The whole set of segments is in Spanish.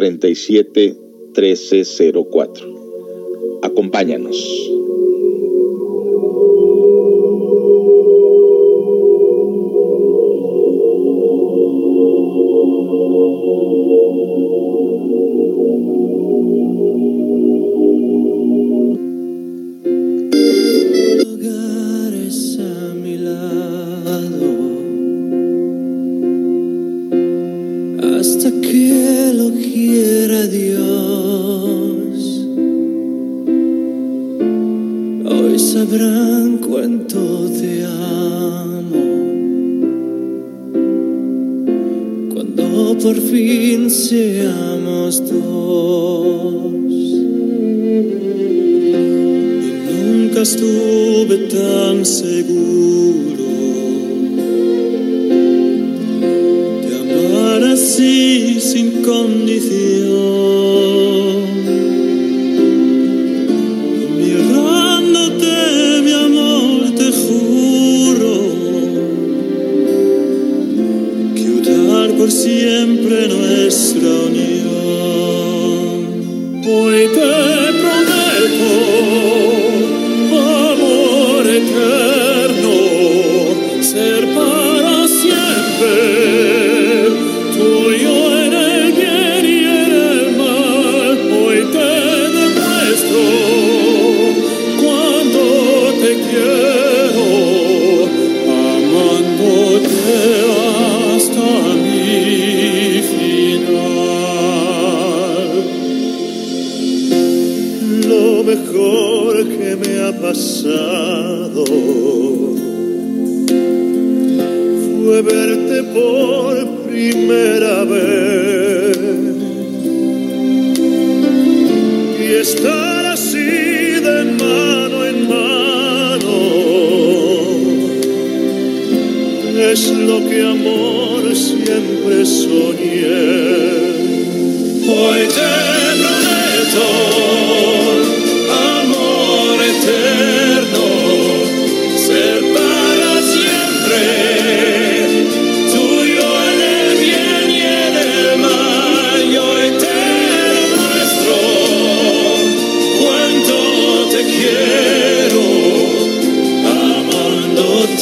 37 1304. Acompáñanos.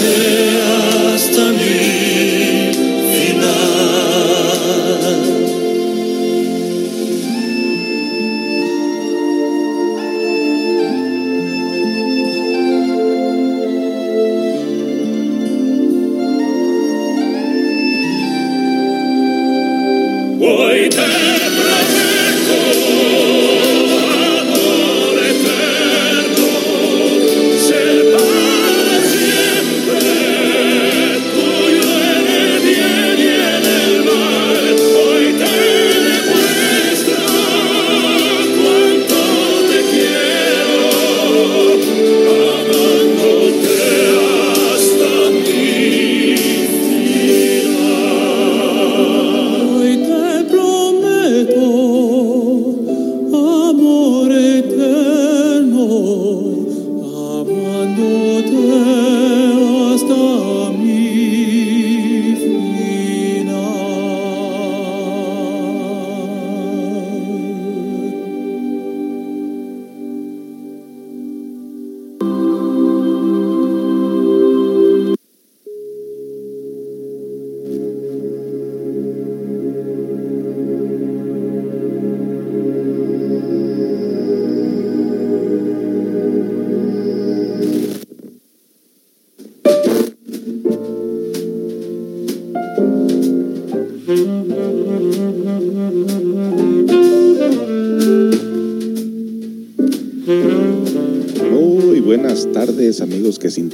Que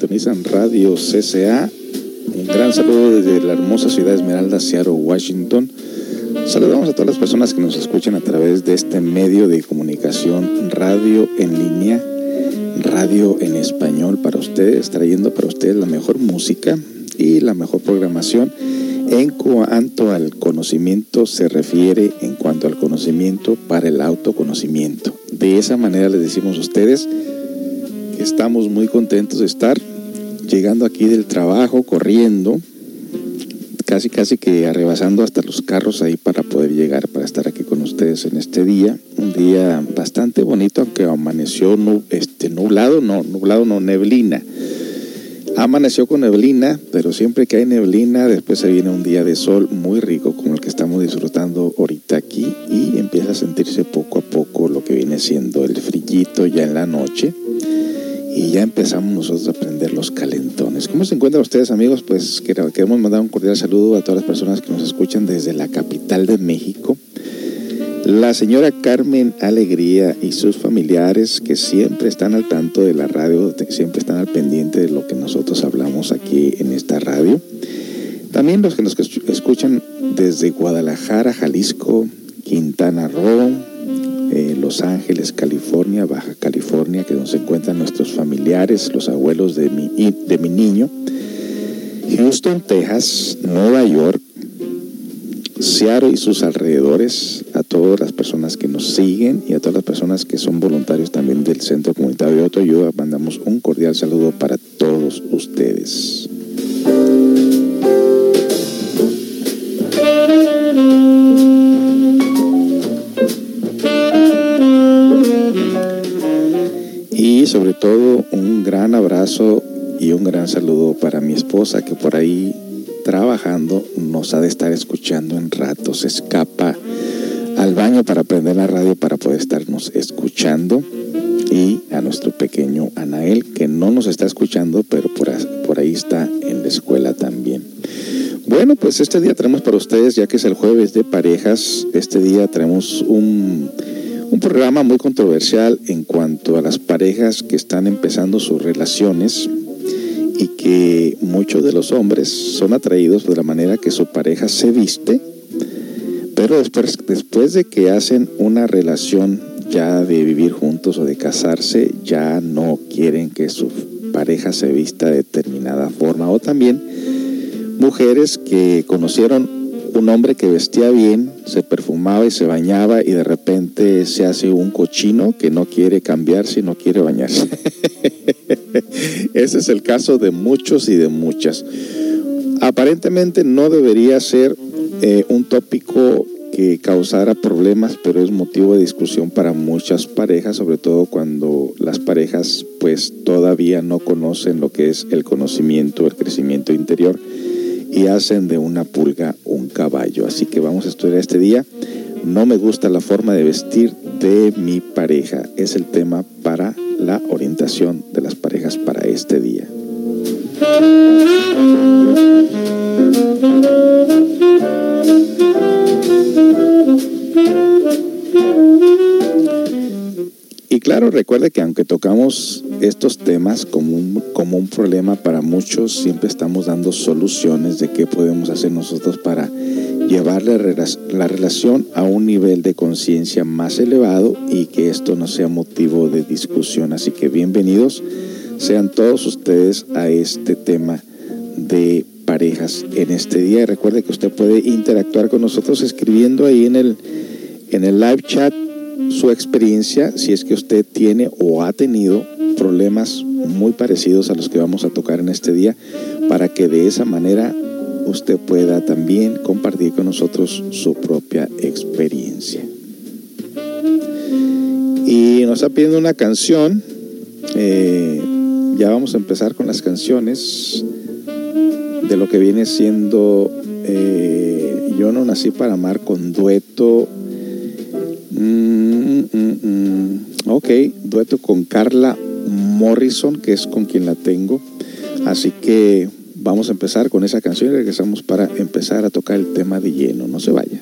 sintonizan Radio CCA. Un gran saludo desde la hermosa ciudad de Esmeralda, Seattle, Washington. Saludamos a todas las personas que nos escuchan a través de este medio de comunicación, radio en línea, radio en español para ustedes, trayendo para ustedes la mejor música y la mejor programación en cuanto al conocimiento se refiere, en cuanto al conocimiento para el autoconocimiento. De esa manera les decimos a ustedes estamos muy contentos de estar llegando aquí del trabajo, corriendo, casi casi que arrebasando hasta los carros ahí para poder llegar, para estar aquí con ustedes en este día. Un día bastante bonito, aunque amaneció este, nublado, no, nublado no, neblina. Amaneció con neblina, pero siempre que hay neblina, después se viene un día de sol muy rico, como el que estamos disfrutando ahorita aquí, y empieza a sentirse poco a poco lo que viene siendo el frillito ya en la noche y ya empezamos nosotros a aprender los calentones. ¿Cómo se encuentran ustedes amigos? Pues queremos mandar un cordial saludo a todas las personas que nos escuchan desde la capital de México. La señora Carmen Alegría y sus familiares que siempre están al tanto de la radio, siempre están al pendiente de lo que nosotros hablamos aquí en esta radio. También los que nos escuchan desde Guadalajara, Jalisco, Quintana Roo, Los Ángeles, California, Baja California, que donde se encuentran nuestros familiares, los abuelos de mi, de mi niño, Houston, Texas, Nueva York, Seattle y sus alrededores, a todas las personas que nos siguen y a todas las personas que son voluntarios también del Centro Comunitario de Autoayuda, mandamos un cordial saludo para todos ustedes. Sobre todo un gran abrazo y un gran saludo para mi esposa que por ahí trabajando nos ha de estar escuchando en ratos. Escapa al baño para prender la radio para poder estarnos escuchando. Y a nuestro pequeño Anael que no nos está escuchando pero por, ahí está en la escuela también. Bueno, pues este día tenemos para ustedes, ya que es el jueves de parejas, este día tenemos un un programa muy controversial en las parejas que están empezando sus relaciones y que muchos de los hombres son atraídos de la manera que su pareja se viste, pero después, de que hacen una relación ya de vivir juntos o de casarse, ya no quieren que su pareja se vista de determinada forma. O también mujeres que conocieron un hombre que vestía bien, se y se bañaba y de repente se hace un cochino que no quiere cambiarse y no quiere bañarse. Ese es el caso de muchos y de muchas. Aparentemente no debería ser eh, un tópico que causara problemas, pero es motivo de discusión para muchas parejas, sobre todo cuando las parejas pues todavía no conocen lo que es el conocimiento, el crecimiento interior y hacen de una pulga un caballo. Así que vamos a estudiar este día. No me gusta la forma de vestir de mi pareja. Es el tema para la orientación de las parejas para este día. Y claro, recuerde que aunque tocamos estos temas como un, como un problema para muchos, siempre estamos dando soluciones de qué podemos hacer nosotros para llevarle la relación a un nivel de conciencia más elevado y que esto no sea motivo de discusión. Así que bienvenidos sean todos ustedes a este tema de parejas en este día. Recuerde que usted puede interactuar con nosotros escribiendo ahí en el, en el live chat su experiencia, si es que usted tiene o ha tenido problemas muy parecidos a los que vamos a tocar en este día, para que de esa manera usted pueda también compartir con nosotros su propia experiencia. Y nos está pidiendo una canción. Eh, ya vamos a empezar con las canciones de lo que viene siendo eh, Yo no nací para amar con dueto Mm, mm, mm, ok, dueto con Carla Morrison, que es con quien la tengo. Así que vamos a empezar con esa canción y regresamos para empezar a tocar el tema de lleno. No se vaya.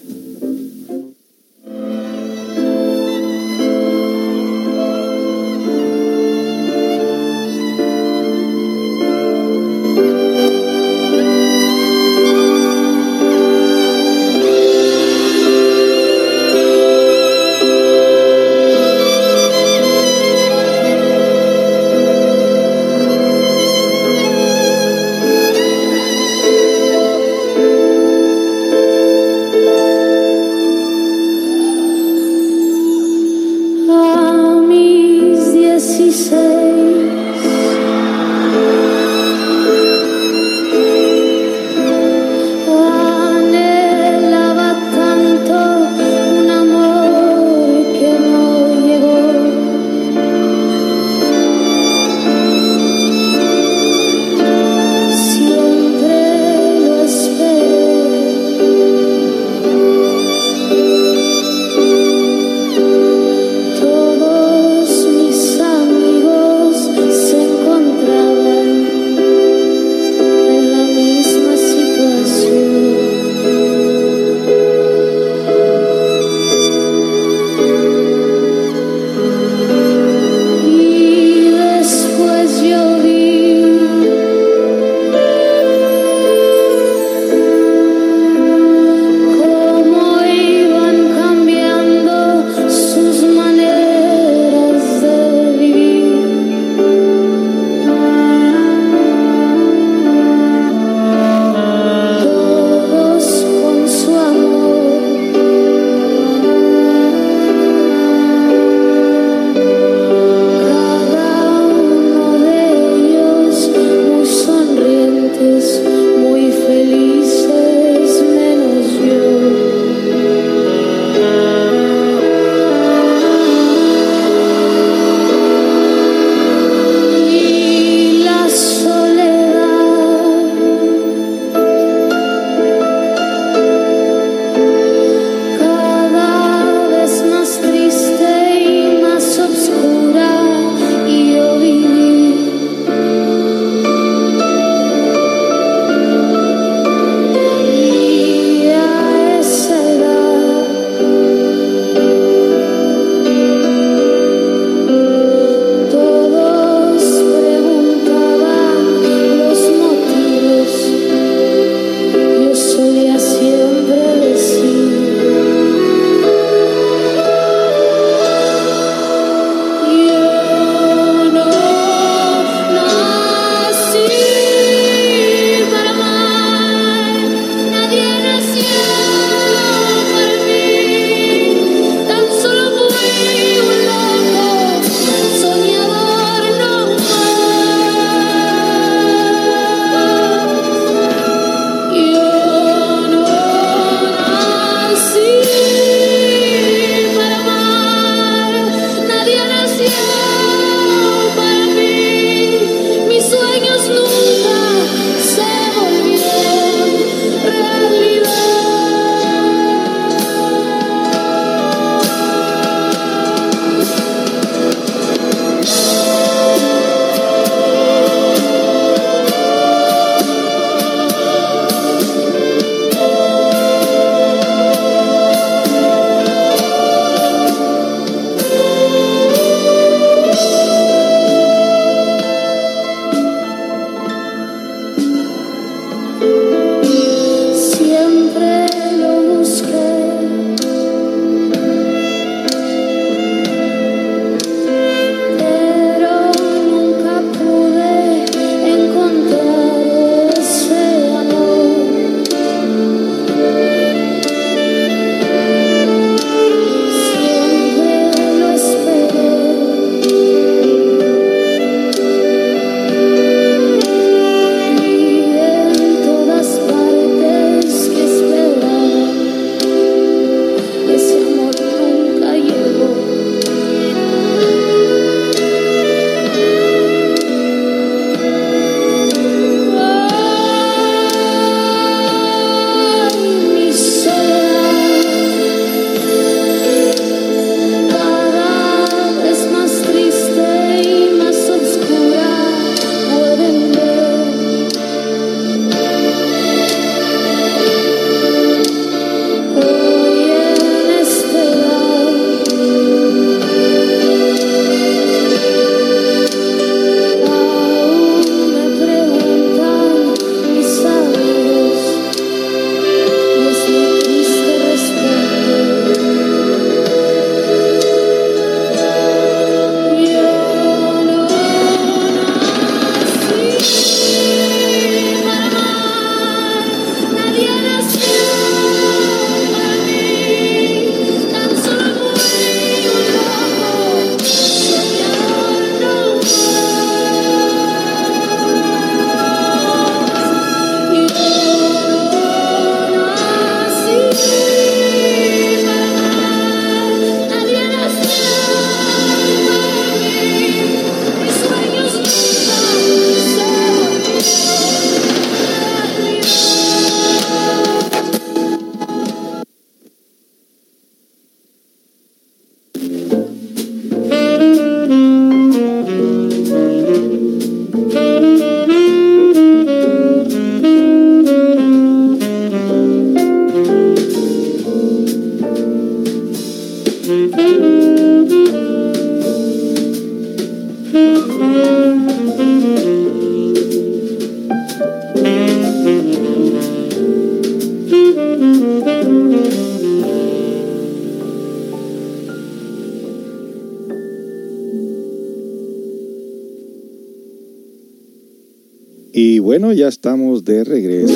Bueno, ya estamos de regreso.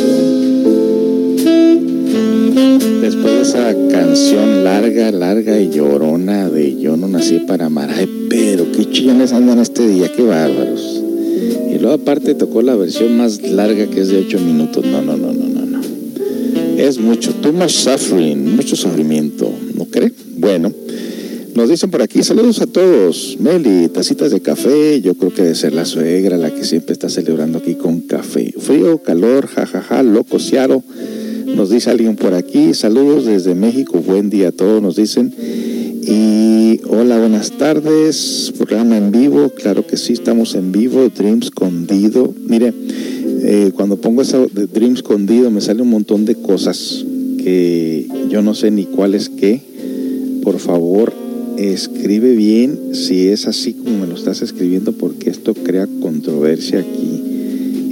Después de esa canción larga, larga y llorona de Yo no nací para amar. Ay, pero qué chillones andan este día, qué bárbaros. Y luego aparte tocó la versión más larga que es de 8 minutos. No, no, no, no, no, no. Es mucho, too much suffering, mucho sufrimiento, ¿no cree? Bueno. Nos dicen por aquí, saludos a todos. Meli, tacitas de café, yo creo que debe ser la suegra la que siempre está celebrando aquí con café. Frío, calor, jajaja, ja, ja, loco, ciaro. Nos dice alguien por aquí, saludos desde México, buen día a todos, nos dicen. Y hola, buenas tardes, programa en vivo, claro que sí, estamos en vivo, Dream Escondido. Mire, eh, cuando pongo eso de Dream Escondido me sale un montón de cosas que yo no sé ni cuál es qué. Por favor, escribe bien si es así como me lo estás escribiendo porque esto crea controversia aquí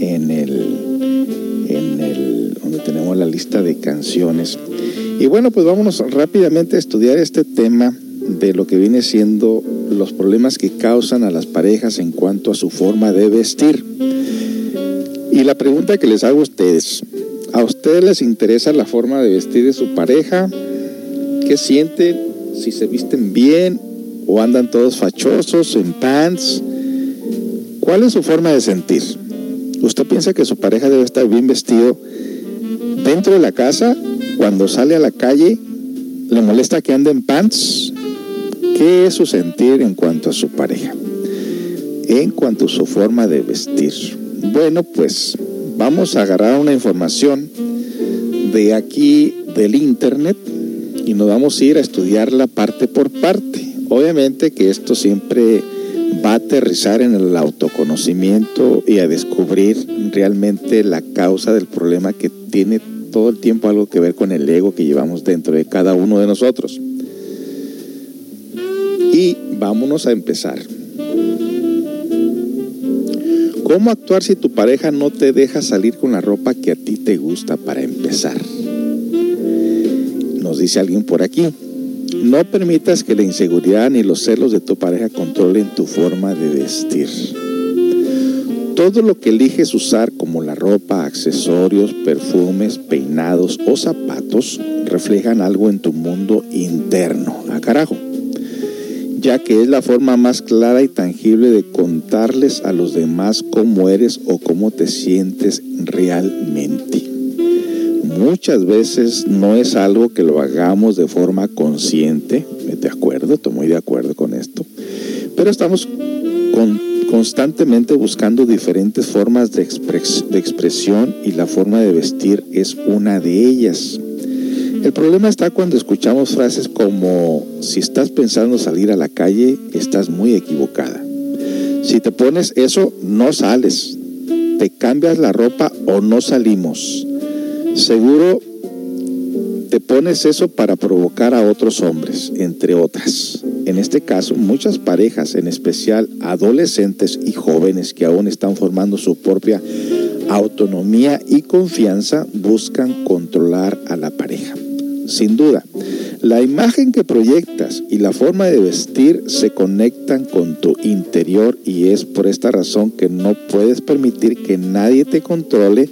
en el en el donde tenemos la lista de canciones. Y bueno pues vámonos rápidamente a estudiar este tema de lo que viene siendo los problemas que causan a las parejas en cuanto a su forma de vestir. Y la pregunta que les hago a ustedes a ustedes les interesa la forma de vestir de su pareja qué sienten si se visten bien o andan todos fachosos, en pants. ¿Cuál es su forma de sentir? ¿Usted piensa que su pareja debe estar bien vestido dentro de la casa? Cuando sale a la calle, ¿le molesta que ande en pants? ¿Qué es su sentir en cuanto a su pareja? En cuanto a su forma de vestir. Bueno, pues vamos a agarrar una información de aquí del internet y nos vamos a ir a estudiarla parte por parte. Obviamente que esto siempre va a aterrizar en el autoconocimiento y a descubrir realmente la causa del problema que tiene todo el tiempo algo que ver con el ego que llevamos dentro de cada uno de nosotros. Y vámonos a empezar. ¿Cómo actuar si tu pareja no te deja salir con la ropa que a ti te gusta para empezar? Nos dice alguien por aquí. No permitas que la inseguridad ni los celos de tu pareja controlen tu forma de vestir. Todo lo que eliges usar como la ropa, accesorios, perfumes, peinados o zapatos reflejan algo en tu mundo interno. A carajo. Ya que es la forma más clara y tangible de contarles a los demás cómo eres o cómo te sientes realmente muchas veces no es algo que lo hagamos de forma consciente, de acuerdo, estoy muy de acuerdo con esto, pero estamos constantemente buscando diferentes formas de, de expresión y la forma de vestir es una de ellas. El problema está cuando escuchamos frases como, si estás pensando salir a la calle, estás muy equivocada. Si te pones eso, no sales. Te cambias la ropa o no salimos seguro te pones eso para provocar a otros hombres, entre otras. En este caso, muchas parejas, en especial adolescentes y jóvenes que aún están formando su propia autonomía y confianza, buscan controlar a la pareja. Sin duda, la imagen que proyectas y la forma de vestir se conectan con tu interior y es por esta razón que no puedes permitir que nadie te controle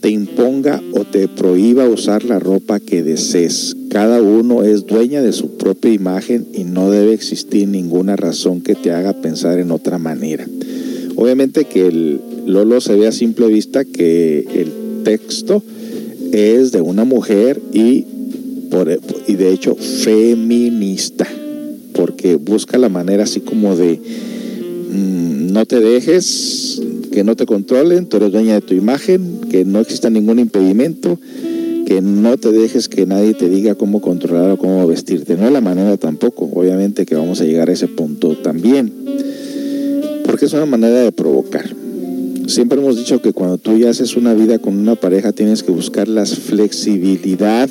te imponga o te prohíba usar la ropa que desees. Cada uno es dueña de su propia imagen y no debe existir ninguna razón que te haga pensar en otra manera. Obviamente que el Lolo se ve a simple vista que el texto es de una mujer y, por, y de hecho feminista, porque busca la manera así como de mm, no te dejes que no te controlen, tú eres dueña de tu imagen, que no exista ningún impedimento, que no te dejes que nadie te diga cómo controlar o cómo vestirte. No es la manera tampoco, obviamente que vamos a llegar a ese punto también, porque es una manera de provocar. Siempre hemos dicho que cuando tú ya haces una vida con una pareja tienes que buscar la flexibilidad,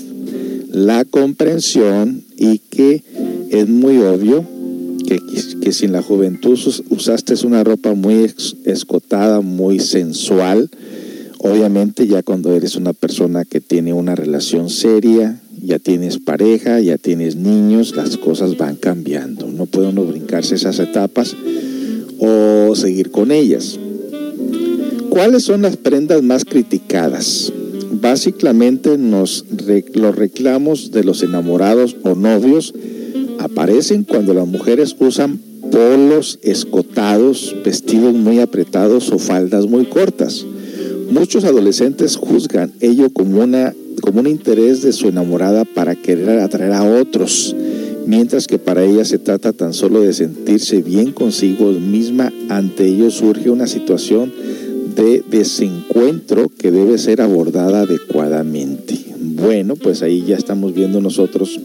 la comprensión y que es muy obvio que, que si en la juventud usaste una ropa muy escotada, muy sensual, obviamente ya cuando eres una persona que tiene una relación seria, ya tienes pareja, ya tienes niños, las cosas van cambiando. No puede uno brincarse esas etapas o seguir con ellas. ¿Cuáles son las prendas más criticadas? Básicamente los reclamos de los enamorados o novios aparecen cuando las mujeres usan polos escotados, vestidos muy apretados o faldas muy cortas. Muchos adolescentes juzgan ello como, una, como un interés de su enamorada para querer atraer a otros, mientras que para ella se trata tan solo de sentirse bien consigo misma. Ante ello surge una situación de desencuentro que debe ser abordada adecuadamente. Bueno, pues ahí ya estamos viendo nosotros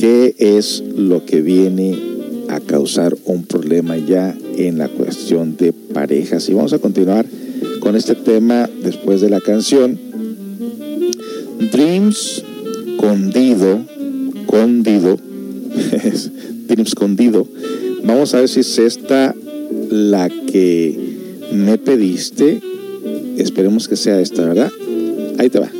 qué es lo que viene a causar un problema ya en la cuestión de parejas. Y vamos a continuar con este tema después de la canción. Dreams Condido, Condido, Dreams Condido. Vamos a ver si es esta la que me pediste. Esperemos que sea esta, ¿verdad? Ahí te va.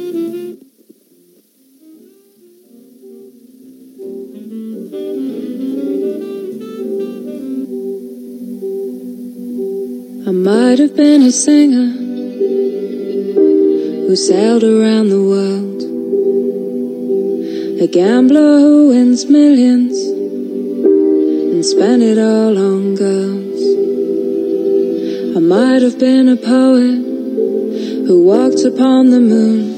A singer who sailed around the world, a gambler who wins millions and spent it all on girls. I might have been a poet who walked upon the moon,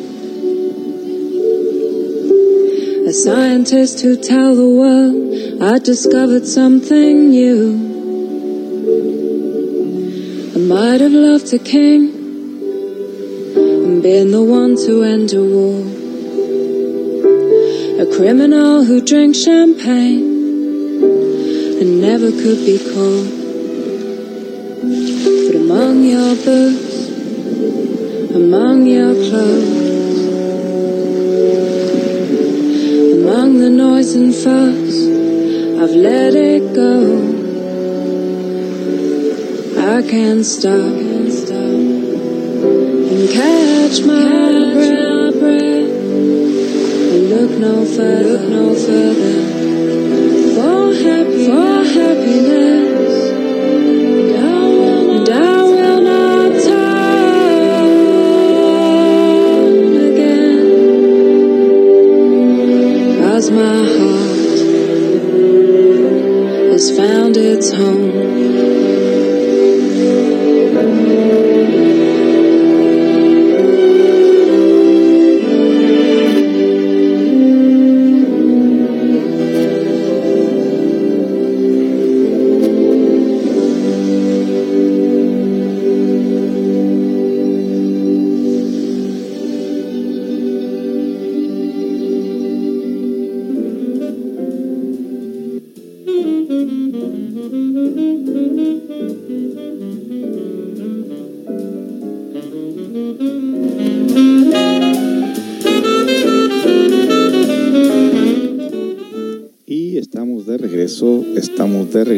a scientist who tell the world I discovered something new. Might have loved a king and been the one to end a war. A criminal who drank champagne and never could be caught. But among your books, among your clothes, among the noise and fuss, I've let it go. I can't stop and catch my breath and look no further, look no further for happy, for happiness. My heart has found its home.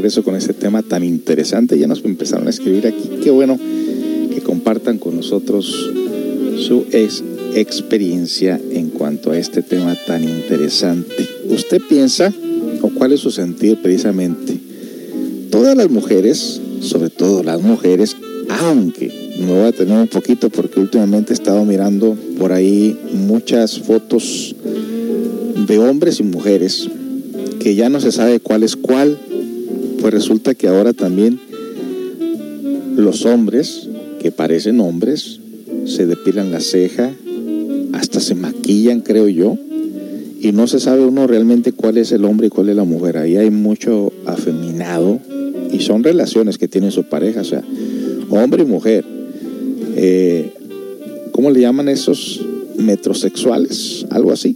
Regreso con este tema tan interesante. Ya nos empezaron a escribir aquí. Qué bueno que compartan con nosotros su ex experiencia en cuanto a este tema tan interesante. ¿Usted piensa o cuál es su sentir precisamente? Todas las mujeres, sobre todo las mujeres, aunque me voy a tener un poquito porque últimamente he estado mirando por ahí muchas fotos de hombres y mujeres que ya no se sabe cuál es cuál, pues resulta que ahora también los hombres, que parecen hombres, se depilan la ceja, hasta se maquillan, creo yo, y no se sabe uno realmente cuál es el hombre y cuál es la mujer. Ahí hay mucho afeminado y son relaciones que tienen su pareja, o sea, hombre y mujer. Eh, ¿Cómo le llaman esos metrosexuales? Algo así.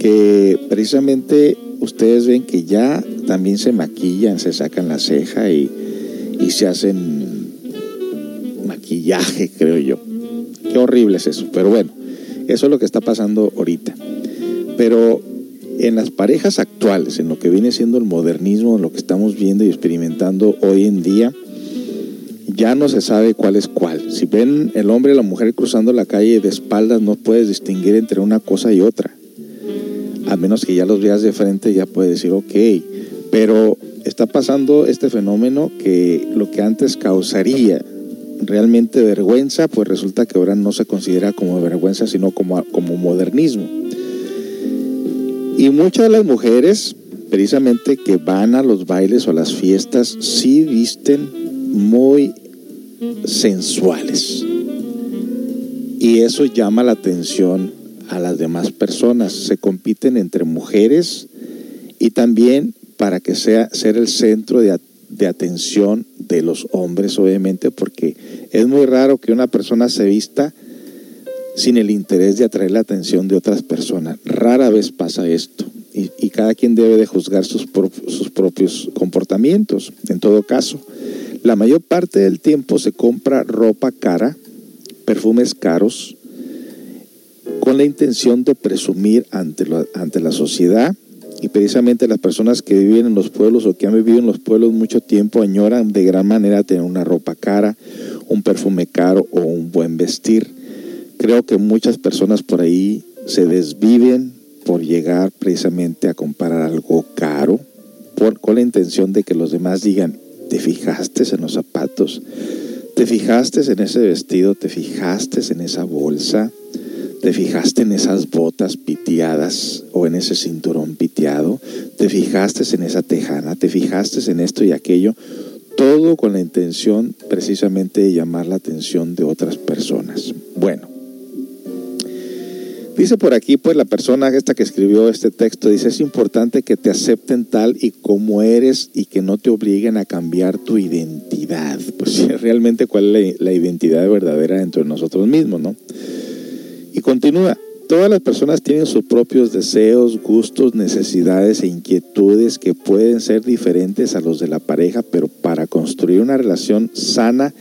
Que precisamente ustedes ven que ya también se maquillan, se sacan la ceja y, y se hacen maquillaje, creo yo. Qué horrible es eso, pero bueno, eso es lo que está pasando ahorita. Pero en las parejas actuales, en lo que viene siendo el modernismo, en lo que estamos viendo y experimentando hoy en día, ya no se sabe cuál es cuál. Si ven el hombre y la mujer cruzando la calle de espaldas, no puedes distinguir entre una cosa y otra. A menos que ya los veas de frente, ya puedes decir, ok. Pero está pasando este fenómeno que lo que antes causaría realmente vergüenza, pues resulta que ahora no se considera como vergüenza, sino como, como modernismo. Y muchas de las mujeres, precisamente que van a los bailes o a las fiestas, sí visten muy sensuales. Y eso llama la atención a las demás personas. Se compiten entre mujeres y también para que sea ser el centro de, de atención de los hombres, obviamente, porque es muy raro que una persona se vista sin el interés de atraer la atención de otras personas. Rara vez pasa esto y, cada quien debe de juzgar sus, sus propios comportamientos. En todo caso, la mayor parte del tiempo se compra ropa cara, perfumes caros, con la intención de presumir ante ante la sociedad y precisamente las personas que viven en los pueblos o que han vivido en los pueblos mucho tiempo añoran de gran manera tener una ropa cara, un perfume caro o un buen vestir. Creo que muchas personas por ahí se desviven por llegar precisamente a comprar algo caro, por, con la intención de que los demás digan, ¿te fijaste en los zapatos? ¿Te fijaste en ese vestido? ¿Te fijaste en esa bolsa? ¿Te fijaste en esas botas piteadas o en ese cinturón piteado? ¿Te fijaste en esa tejana? ¿Te fijaste en esto y aquello? Todo con la intención precisamente de llamar la atención de otras personas. Bueno, dice por aquí pues la persona esta que escribió este texto, dice es importante que te acepten tal y como eres y que no te obliguen a cambiar tu identidad. Pues realmente cuál es la, la identidad verdadera dentro de nosotros mismos, ¿no? Y continúa, todas las personas tienen sus propios deseos, gustos, necesidades e inquietudes que pueden ser diferentes a los de la pareja, pero para construir una relación sana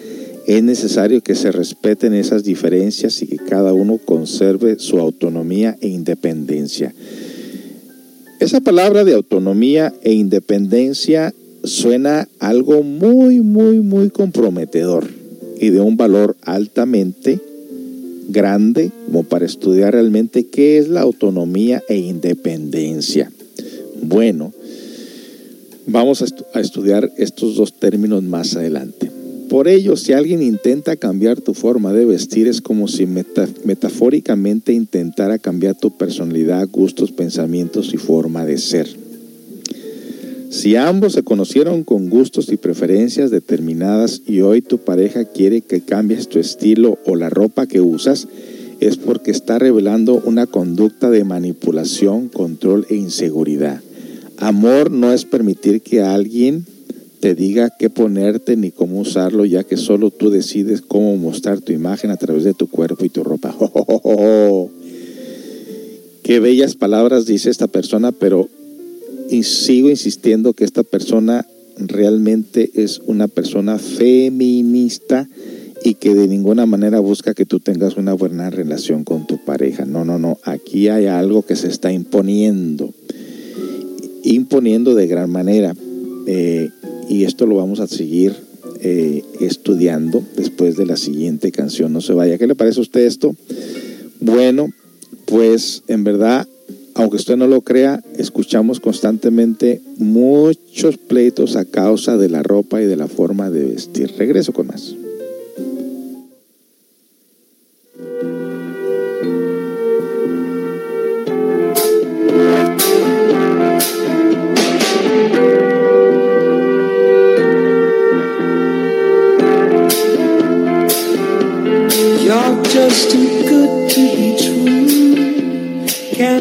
es necesario que se respeten esas diferencias y que cada uno conserve su autonomía e independencia. Esa palabra de autonomía e independencia suena algo muy, muy, muy comprometedor y de un valor altamente grande como para estudiar realmente qué es la autonomía e independencia. Bueno, vamos a, estu a estudiar estos dos términos más adelante. Por ello, si alguien intenta cambiar tu forma de vestir, es como si meta metafóricamente intentara cambiar tu personalidad, gustos, pensamientos y forma de ser. Si ambos se conocieron con gustos y preferencias determinadas y hoy tu pareja quiere que cambies tu estilo o la ropa que usas, es porque está revelando una conducta de manipulación, control e inseguridad. Amor no es permitir que alguien te diga qué ponerte ni cómo usarlo, ya que solo tú decides cómo mostrar tu imagen a través de tu cuerpo y tu ropa. ¡Oh, oh, oh! Qué bellas palabras dice esta persona, pero y sigo insistiendo que esta persona realmente es una persona feminista y que de ninguna manera busca que tú tengas una buena relación con tu pareja. No, no, no. Aquí hay algo que se está imponiendo. Imponiendo de gran manera. Eh, y esto lo vamos a seguir eh, estudiando después de la siguiente canción. No se vaya. ¿Qué le parece a usted esto? Bueno, pues en verdad aunque usted no lo crea, escuchamos constantemente muchos pleitos a causa de la ropa y de la forma de vestir. Regreso con más.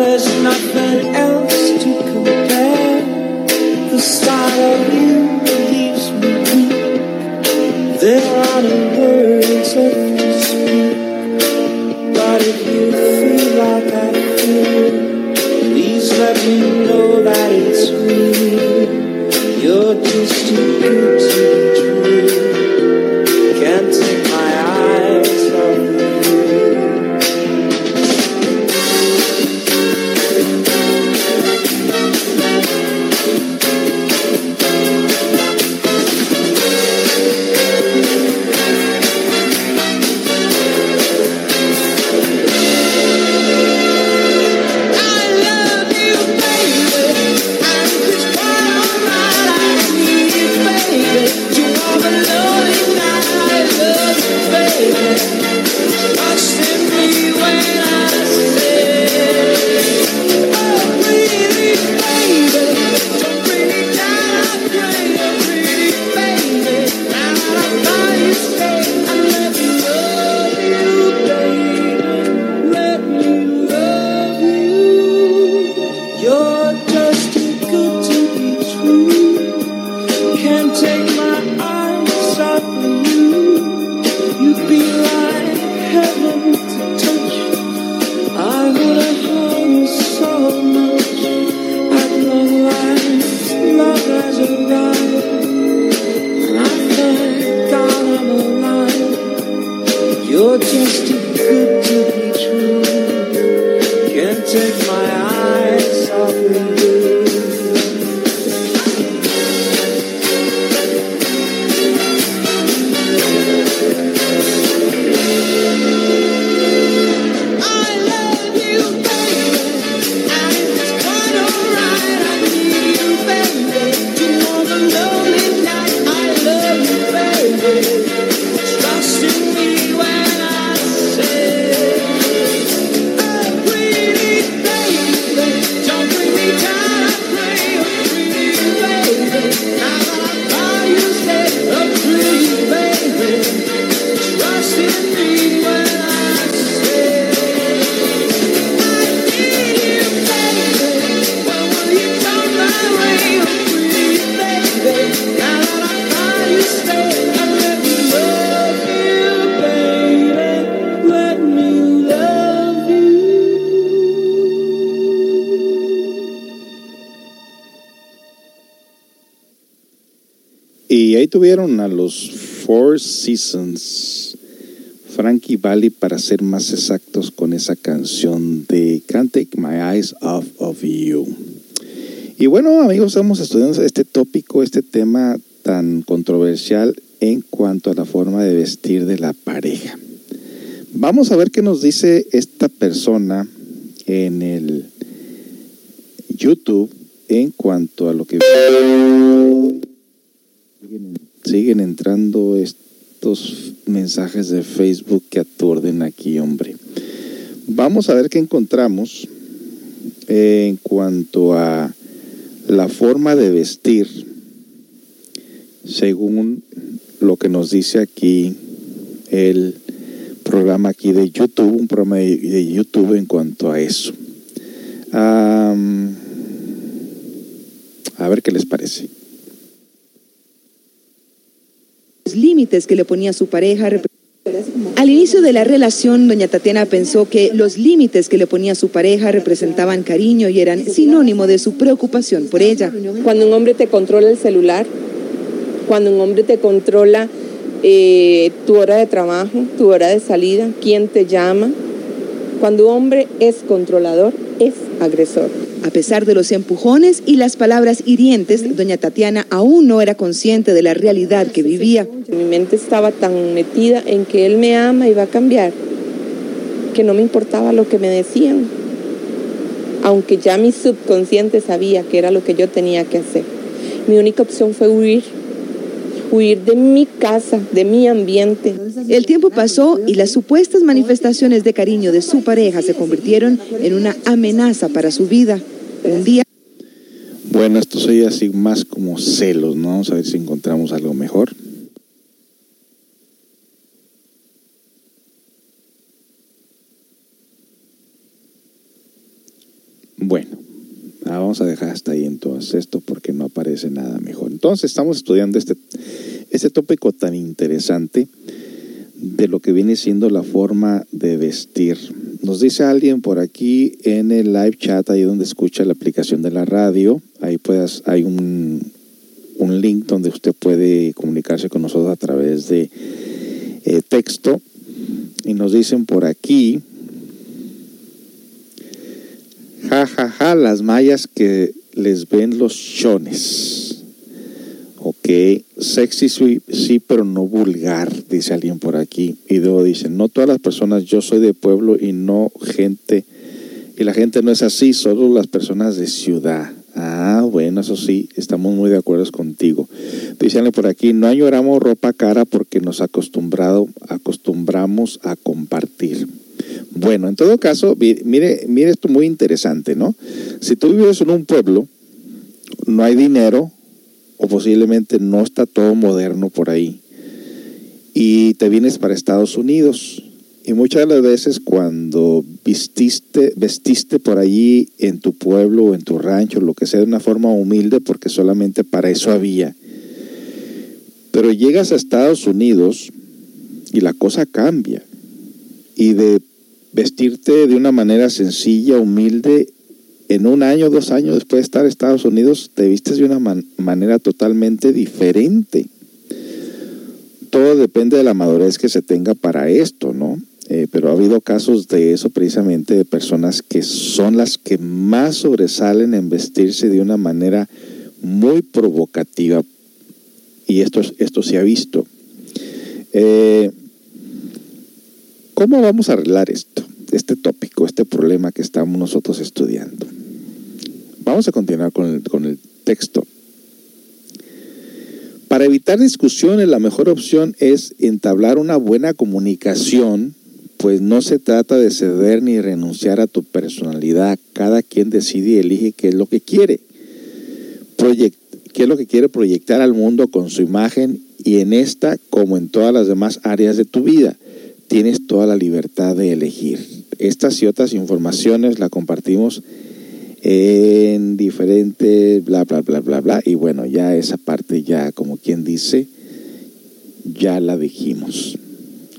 there's nothing else to compare. The sight of you leaves me weak. There are no words left to speak. But if you feel like I feel, please let me know that it's real. You're just too good to be true. Can't Valli, para ser más exactos, con esa canción de Can't Take My Eyes Off of You. Y bueno, amigos, estamos estudiando este tópico, este tema tan controversial en cuanto a la forma de vestir de la pareja. Vamos a ver qué nos dice esta persona en el YouTube en cuanto a lo que siguen, entrando estos mensajes de Facebook que aturden aquí, hombre. Vamos a ver qué encontramos en cuanto a la forma de vestir según lo que nos dice aquí el programa aquí de YouTube, un programa de, YouTube en cuanto a eso. A ver qué les parece. Límites que le ponía su pareja. Al inicio de la relación, doña Tatiana pensó que los límites que le ponía su pareja representaban cariño y eran sinónimo de su preocupación por ella. Cuando un hombre te controla el celular, cuando un hombre te controla eh, tu hora de trabajo, tu hora de salida, quién te llama, cuando un hombre es controlador, es agresor. A pesar de los empujones y las palabras hirientes, doña Tatiana aún no era consciente de la realidad que vivía. Mi mente estaba tan metida en que él me ama y va a cambiar, que no me importaba lo que me decían, aunque ya mi subconsciente sabía que era lo que yo tenía que hacer. Mi única opción fue huir, huir de mi casa, de mi ambiente. El tiempo pasó y las supuestas manifestaciones de cariño de su pareja se convirtieron en una amenaza para su vida. Un día Bueno, esto soy así más como celos, ¿no? Vamos a ver si encontramos algo mejor. Está ahí en todo esto porque no aparece nada mejor. Entonces estamos estudiando este, este tópico tan interesante de lo que viene siendo la forma de vestir. Nos dice alguien por aquí en el live chat, ahí donde escucha la aplicación de la radio, ahí puedas, hay un, un link donde usted puede comunicarse con nosotros a través de eh, texto. Y nos dicen por aquí, ja, ja, ja, las mallas que les ven los chones. Ok, sexy sí, sí, pero no vulgar, dice alguien por aquí. Y luego dice, no todas las personas, yo soy de pueblo y no gente, y la gente no es así, solo las personas de ciudad. Ah, bueno, eso sí, estamos muy de acuerdo contigo. Dice por aquí, no añoramos ropa cara porque nos acostumbrado, acostumbramos a compartir. Bueno, en todo caso, mire, mire esto muy interesante, ¿no? Si tú vives en un pueblo, no hay dinero, o posiblemente no está todo moderno por ahí. Y te vienes para Estados Unidos. Y muchas de las veces cuando vestiste, vestiste por allí en tu pueblo o en tu rancho, lo que sea, de una forma humilde, porque solamente para eso había. Pero llegas a Estados Unidos y la cosa cambia. Y de vestirte de una manera sencilla, humilde, en un año, dos años después de estar en Estados Unidos, te vistes de una manera totalmente diferente. Todo depende de la madurez que se tenga para esto, ¿no? Eh, pero ha habido casos de eso precisamente de personas que son las que más sobresalen en vestirse de una manera muy provocativa. Y esto, esto se ha visto. Eh, ¿Cómo vamos a arreglar esto? Este tópico, este problema que estamos nosotros estudiando. Vamos a continuar con el, con el texto. Para evitar discusiones, la mejor opción es entablar una buena comunicación, pues no se trata de ceder ni renunciar a tu personalidad. Cada quien decide y elige qué es lo que quiere. qué es lo que quiere proyectar al mundo con su imagen y en esta, como en todas las demás áreas de tu vida, tienes toda la libertad de elegir. Estas y otras informaciones la compartimos en diferentes, bla, bla, bla, bla, bla. Y bueno, ya esa parte ya, como quien dice, ya la dijimos.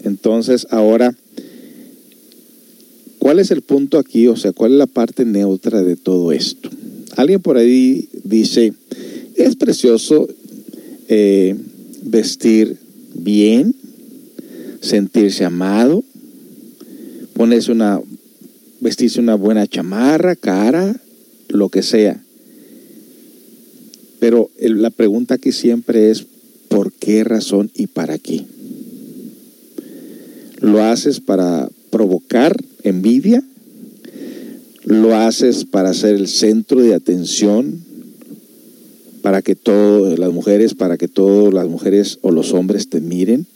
Entonces, ahora, ¿cuál es el punto aquí? O sea, ¿cuál es la parte neutra de todo esto? Alguien por ahí dice, es precioso eh, vestir bien, sentirse amado, ponerse una, vestirse una buena chamarra, cara, lo que sea. Pero la pregunta aquí siempre es, ¿por qué razón y para qué? ¿Lo haces para provocar envidia? ¿Lo haces para ser el centro de atención? Para que todas las mujeres, para que todas las mujeres o los hombres te miren.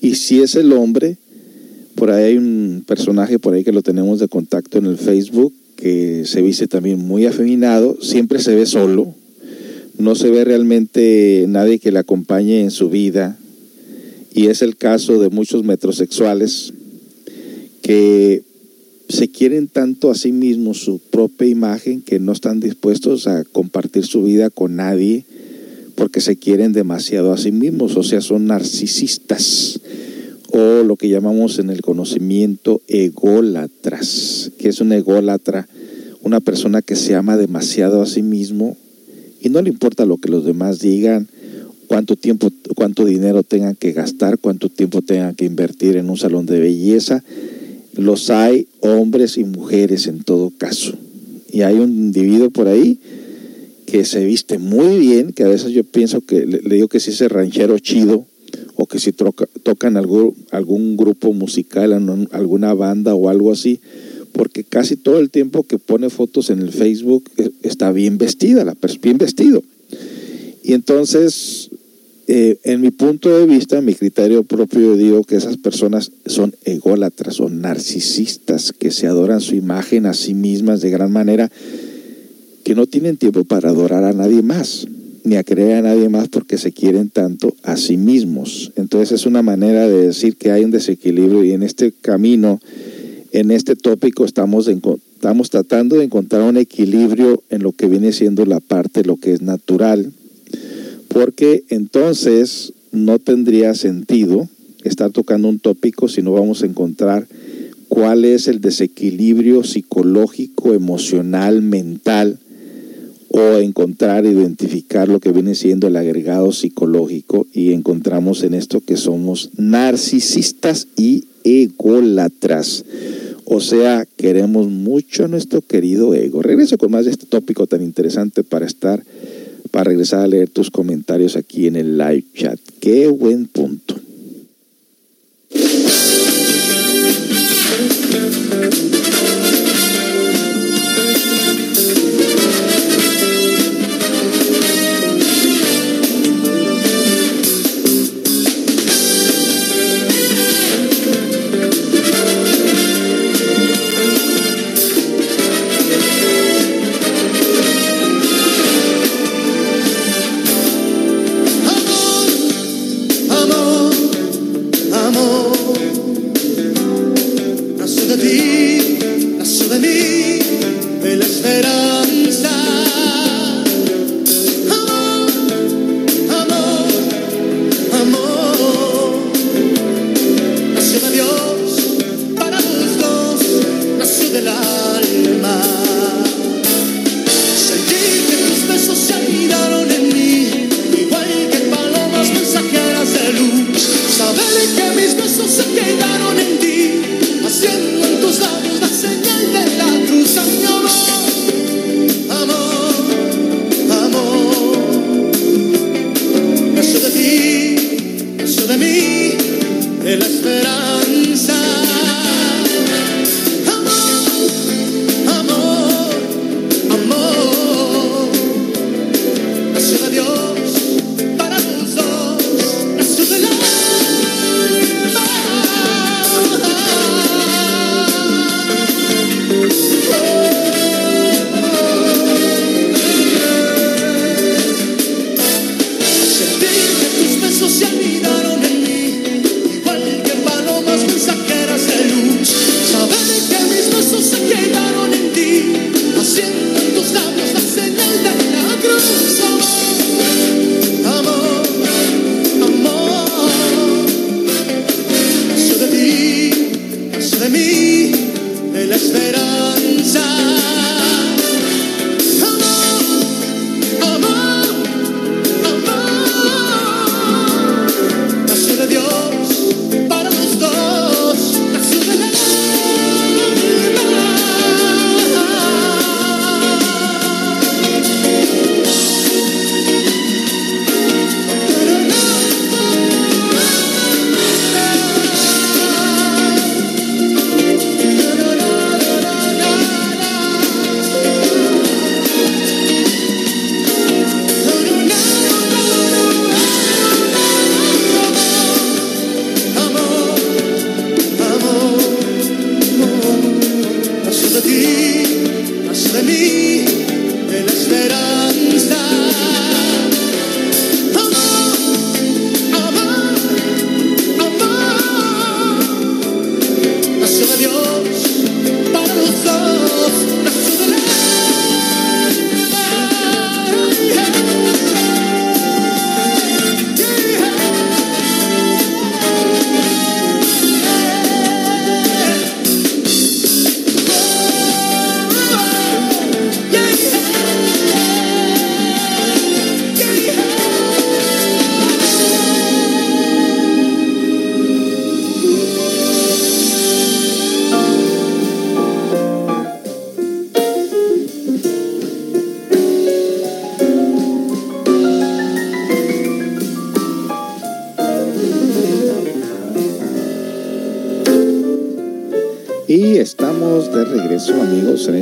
Y si es el hombre, por ahí hay un personaje por ahí que lo tenemos de contacto en el Facebook, que se viste también muy afeminado, siempre se ve solo, no se ve realmente nadie que le acompañe en su vida, y es el caso de muchos metrosexuales que se quieren tanto a sí mismos su propia imagen que no están dispuestos a compartir su vida con nadie porque se quieren demasiado a sí mismos, o sea, son narcisistas o lo que llamamos en el conocimiento ególatras. que es un ególatra? Una persona que se ama demasiado a sí mismo y no le importa lo que los demás digan, cuánto tiempo, cuánto dinero tengan que gastar, cuánto tiempo tengan que invertir en un salón de belleza. Los hay hombres y mujeres en todo caso. Y hay un individuo por ahí que se viste muy bien, que a veces yo pienso que le, digo que si ese ranchero chido, o que si tocan algún, grupo musical, alguna banda o algo así, porque casi todo el tiempo que pone fotos en el Facebook eh, está bien vestida, la bien vestido. Y entonces, eh, en mi punto de vista, mi criterio propio, digo que esas personas son ególatras, o narcisistas, que se adoran su imagen a sí mismas de gran manera, que no tienen tiempo para adorar a nadie más ni a creer a nadie más porque se quieren tanto a sí mismos. Entonces es una manera de decir que hay un desequilibrio y en este camino, en este tópico estamos Estamos tratando de encontrar un equilibrio en lo que viene siendo la parte, lo que es natural, porque entonces no tendría sentido estar tocando un tópico si no vamos a encontrar cuál es el desequilibrio psicológico, emocional, mental, o encontrar, identificar lo que viene siendo el agregado psicológico y encontramos en esto que somos narcisistas y ególatras. O sea, queremos mucho a nuestro querido ego. Regreso con más de este tópico tan interesante para estar, para regresar a leer tus comentarios aquí en el live chat. Qué buen punto.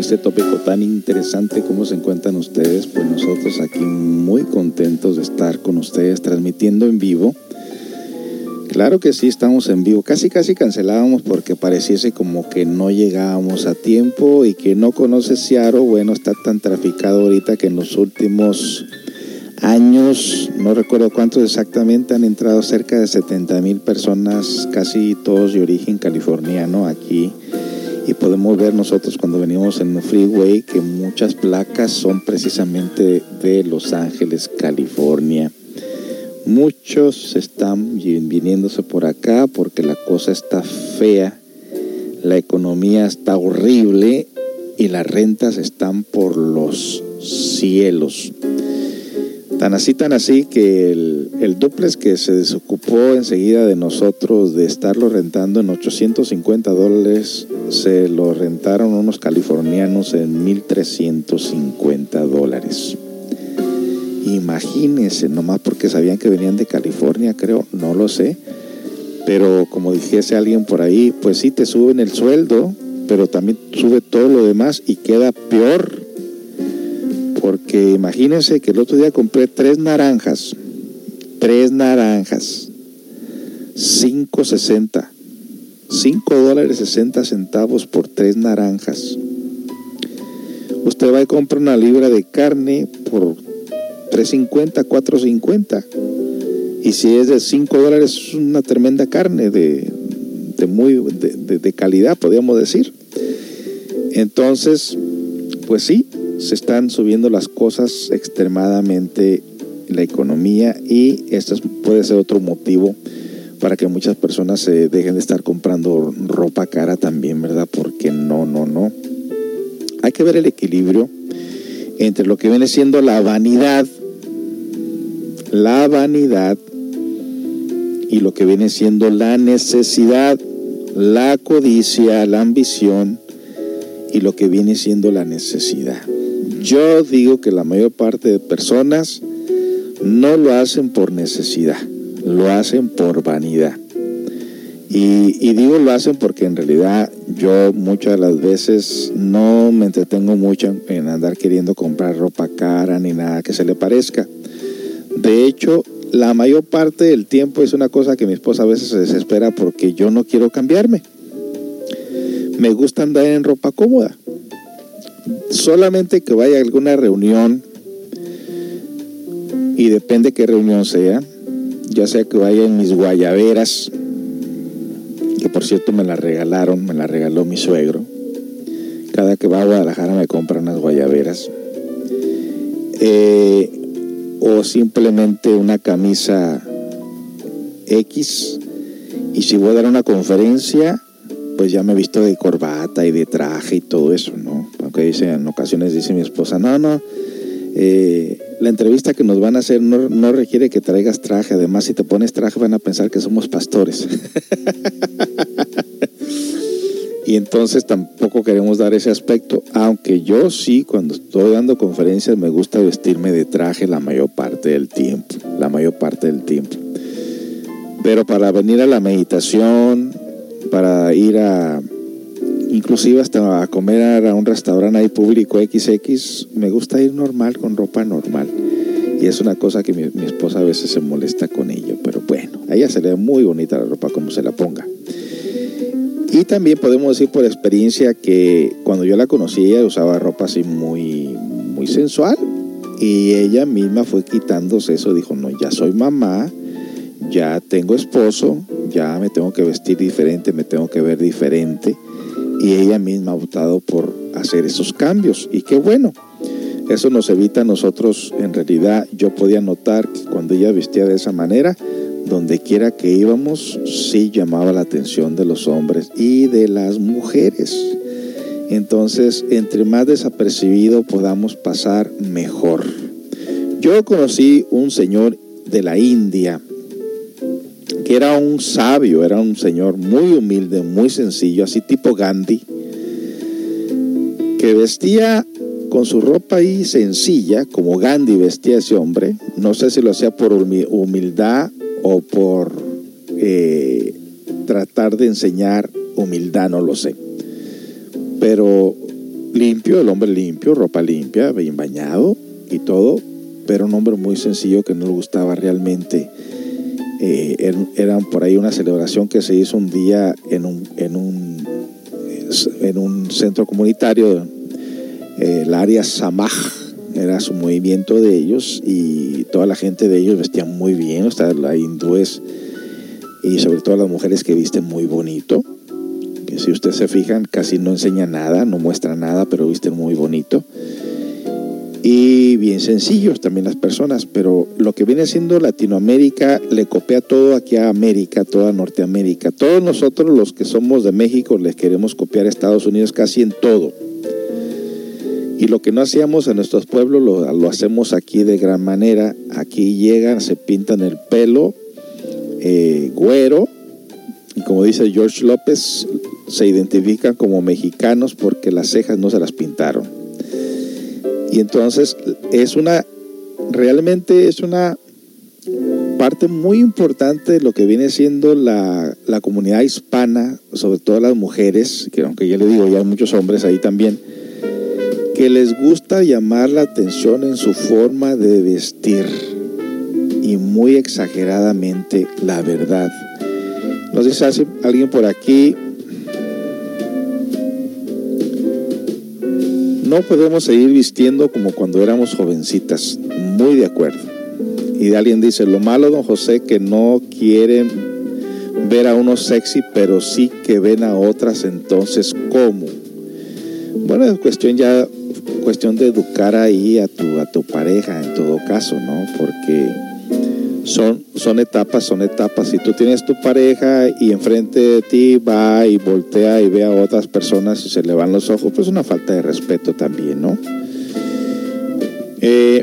Este tópico tan interesante. ¿Cómo se encuentran ustedes? Pues nosotros aquí muy contentos de estar con ustedes transmitiendo en vivo. Claro que sí, estamos en vivo. Casi, casi cancelábamos porque pareciese como que no llegábamos a tiempo y que no conoce Seattle. Bueno, está tan traficado ahorita que en los últimos años, no recuerdo cuántos exactamente, han entrado cerca de 70 mil personas, casi todos de origen californiano aquí. Y podemos ver nosotros cuando venimos en el freeway que muchas placas son precisamente de Los Ángeles, California. Muchos están viniéndose por acá porque la cosa está fea, la economía está horrible y las rentas están por los cielos. Tan así, tan así que el, el duplex que se desocupó enseguida de nosotros de estarlo rentando en 850 dólares, se lo rentaron unos californianos en 1350 dólares. Imagínense, nomás porque sabían que venían de California, creo, no lo sé. Pero como dijese alguien por ahí, pues sí te suben el sueldo, pero también sube todo lo demás y queda peor porque imagínense que el otro día compré tres naranjas. Tres naranjas. 5.60. 5 dólares 60 centavos por tres naranjas. Usted va y compra una libra de carne por 3.50, 4.50. Y si es de 5 dólares, es una tremenda carne de, de muy de, de calidad, podríamos decir. Entonces, pues sí, se están subiendo las cosas extremadamente la economía y esto puede ser otro motivo para que muchas personas se dejen de estar comprando ropa cara también, ¿verdad? Porque no, no, no. Hay que ver el equilibrio entre lo que viene siendo la vanidad, la vanidad y lo que viene siendo la necesidad, la codicia, la ambición y lo que viene siendo la necesidad. Yo digo que la mayor parte de personas no lo hacen por necesidad, lo hacen por vanidad. Y, digo lo hacen porque en realidad yo muchas de las veces no me entretengo mucho en andar queriendo comprar ropa cara ni nada que se le parezca. De hecho, la mayor parte del tiempo es una cosa que mi esposa a veces se desespera porque yo no quiero cambiarme. Me gusta andar en ropa cómoda solamente que vaya a alguna reunión y depende qué reunión sea, ya sea que vaya en mis guayaberas, que por cierto me la regalaron, me la regaló mi suegro. Cada que va a Guadalajara me compra unas guayaberas. Eh, o simplemente una camisa X. Y si voy a dar una conferencia, pues ya me he visto de corbata y de traje y todo eso, ¿no? Aunque dice, en ocasiones dice mi esposa, no, no, eh, la entrevista que nos van a hacer no, no, requiere que traigas traje, además si te pones traje van a pensar que somos pastores. y entonces tampoco queremos dar ese aspecto, aunque yo sí, cuando estoy dando conferencias me gusta vestirme de traje la mayor parte del tiempo, la mayor parte del tiempo. Pero para venir a la meditación, para ir a, inclusive hasta a comer a un restaurante ahí público XX, me gusta ir normal, con ropa normal. Y es una cosa que mi, esposa a veces se molesta con ello, pero bueno, a ella se le ve muy bonita la ropa como se la ponga. Y también podemos decir por experiencia que cuando yo la conocí ella usaba ropa así muy, muy sensual y ella misma fue quitándose eso, dijo, no, ya soy mamá, ya tengo esposo, ya me tengo que vestir diferente, me tengo que ver diferente. Y ella misma ha optado por hacer esos cambios. Y qué bueno. Eso nos evita a nosotros, en realidad, yo podía notar que cuando ella vestía de esa manera, donde quiera que íbamos, sí llamaba la atención de los hombres y de las mujeres. Entonces, entre más desapercibido podamos pasar, mejor. Yo conocí un señor de la India, era un sabio, era un señor muy humilde, muy sencillo, así tipo Gandhi, que vestía con su ropa ahí sencilla, como Gandhi vestía ese hombre. No sé si lo hacía por humildad o por eh, tratar de enseñar humildad, no lo sé. Pero limpio, el hombre limpio, ropa limpia, bien bañado y todo, pero un hombre muy sencillo que no le gustaba realmente eh, er, eran por ahí una celebración que se hizo un día en un, en un, en un centro comunitario, eh, el área Samaj, era su movimiento de ellos y toda la gente de ellos vestían muy bien, o la hindúes y sobre todo las mujeres que visten muy bonito, que si ustedes se fijan, casi no enseña nada, no muestra nada, pero visten muy bonito. Y bien sencillos también las personas, pero lo que viene siendo Latinoamérica le copia todo aquí a América, toda Norteamérica. Todos nosotros los que somos de México les queremos copiar a Estados Unidos casi en todo. Y lo que no hacíamos en nuestros pueblos lo, hacemos aquí de gran manera. Aquí llegan, se pintan el pelo, eh, güero, y como dice George López, se identifican como mexicanos porque las cejas no se las pintaron. Y entonces es una, realmente es una parte muy importante de lo que viene siendo la, la comunidad hispana, sobre todo las mujeres, que aunque ya le digo, ya hay muchos hombres ahí también, que les gusta llamar la atención en su forma de vestir y muy exageradamente la verdad. No sé si alguien por aquí. No podemos seguir vistiendo como cuando éramos jovencitas. Muy de acuerdo. Y alguien dice, lo malo, don José, que no quieren ver a uno sexy, pero sí que ven a otras, entonces, ¿cómo? Bueno, es cuestión ya cuestión de educar ahí a tu, a tu pareja en todo caso, ¿no? Porque son, son etapas, son etapas. Si tú tienes tu pareja y enfrente de ti va y voltea y ve a otras personas y se le van los ojos, pues es una falta de respeto también, ¿no? Eh,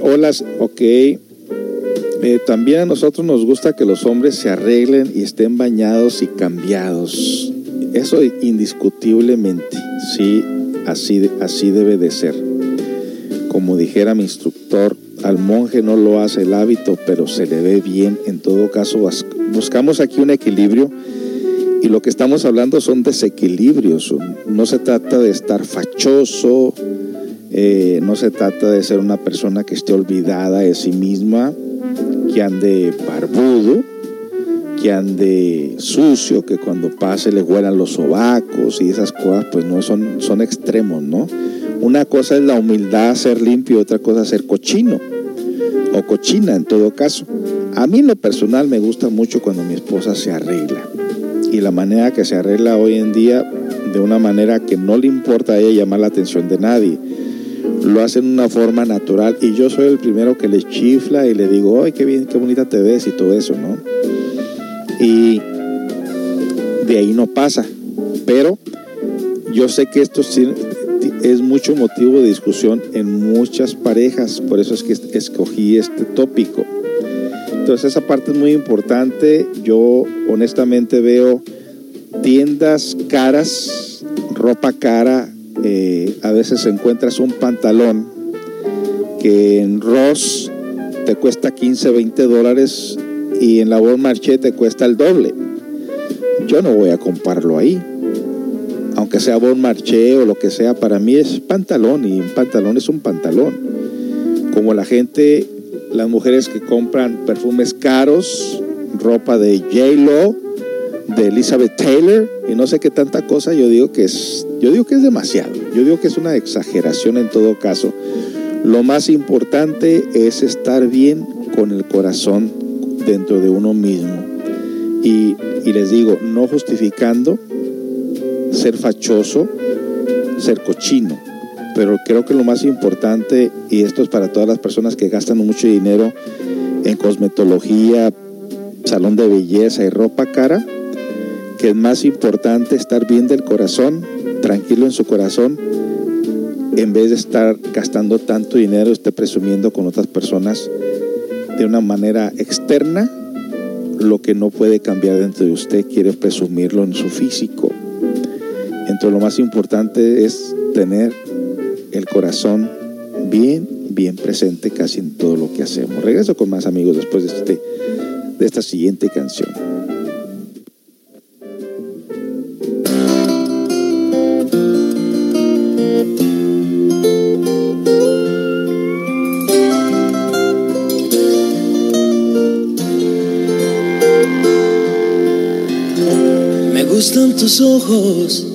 ok. Eh, también a nosotros nos gusta que los hombres se arreglen y estén bañados y cambiados. Eso indiscutiblemente, sí, así, así debe de ser. Como dijera mi instructor, al monje no lo hace el hábito, pero se le ve bien. En todo caso, buscamos aquí un equilibrio y lo que estamos hablando son desequilibrios. No se trata de estar fachoso, eh, no se trata de ser una persona que esté olvidada de sí misma, que ande barbudo, que ande sucio, que cuando pase le huelan los sobacos y esas cosas, pues no son, son extremos, ¿no? Una cosa es la humildad, ser limpio, otra cosa ser cochino o cochina en todo caso. A mí en lo personal me gusta mucho cuando mi esposa se arregla. Y la manera que se arregla hoy en día, de una manera que no le importa a ella llamar la atención de nadie. Lo hace en una forma natural y yo soy el primero que le chifla y le digo, ay, qué bien, qué bonita te ves y todo eso, ¿no? Y de ahí no pasa. Pero yo sé que esto es mucho motivo de discusión en muchas parejas, por eso es que escogí este tópico. Entonces esa parte es muy importante. Yo honestamente veo tiendas caras, ropa cara. Eh, a veces encuentras un pantalón que en Ross te cuesta 15, 20 dólares y en la Marché te cuesta el doble. Yo no voy a comprarlo ahí aunque sea bon marché o lo que sea, para mí es pantalón y un pantalón es un pantalón. Como la gente, las mujeres que compran perfumes caros, ropa de J-Lo, de Elizabeth Taylor y no sé qué tanta cosa, yo digo que es, yo digo que es demasiado. Yo digo que es una exageración en todo caso. Lo más importante es estar bien con el corazón dentro de uno mismo. Y, y les digo, no justificando, ser fachoso, ser cochino. Pero creo que lo más importante, y esto es para todas las personas que gastan mucho dinero en cosmetología, salón de belleza y ropa cara, que es más importante estar bien del corazón, tranquilo en su corazón, en vez de estar gastando tanto dinero, esté presumiendo con otras personas de una manera externa lo que no puede cambiar dentro de usted, quiere presumirlo en su físico. Entonces lo más importante es tener el corazón bien, bien presente casi en todo lo que hacemos. Regreso con más amigos después de, este, de esta siguiente canción. Me gustan tus ojos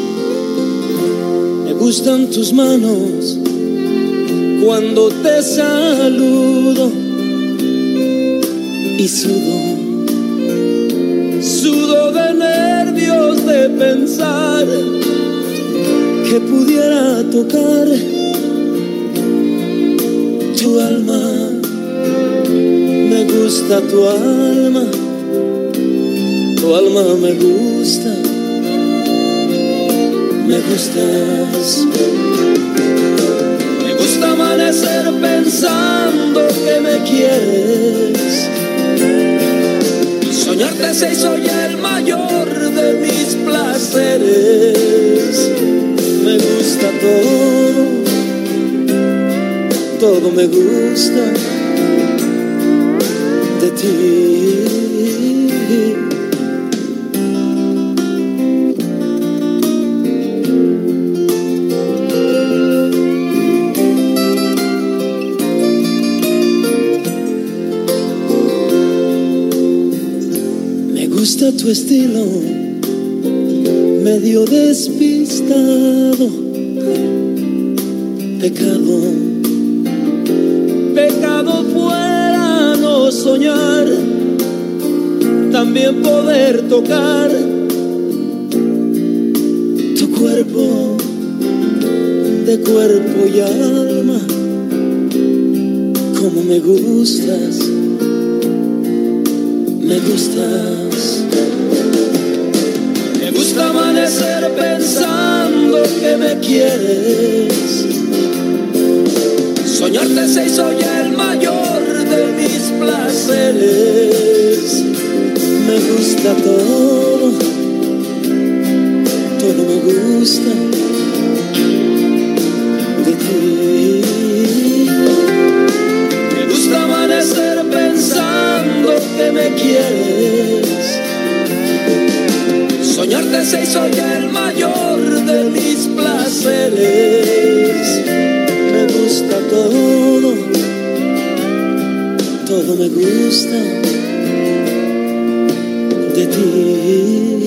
Gustan tus manos cuando te saludo y sudo, sudo de nervios de pensar que pudiera tocar tu alma. Me gusta tu alma, tu alma me gusta, me gustas. Me gusta amanecer pensando que me quieres. Soñarte se hizo el mayor de mis placeres. Me gusta todo, todo me gusta de ti. Tu estilo, medio despistado. Pecado, pecado fuera no soñar, también poder tocar tu cuerpo de cuerpo y alma. Como me gustas me gustas. Me gusta amanecer pensando que me quieres. Soñarte se hizo ya el mayor de mis placeres. Me gusta todo, todo me gusta Soñarte se hizo ya el mayor de mis placeres. Me gusta todo, todo me gusta de ti.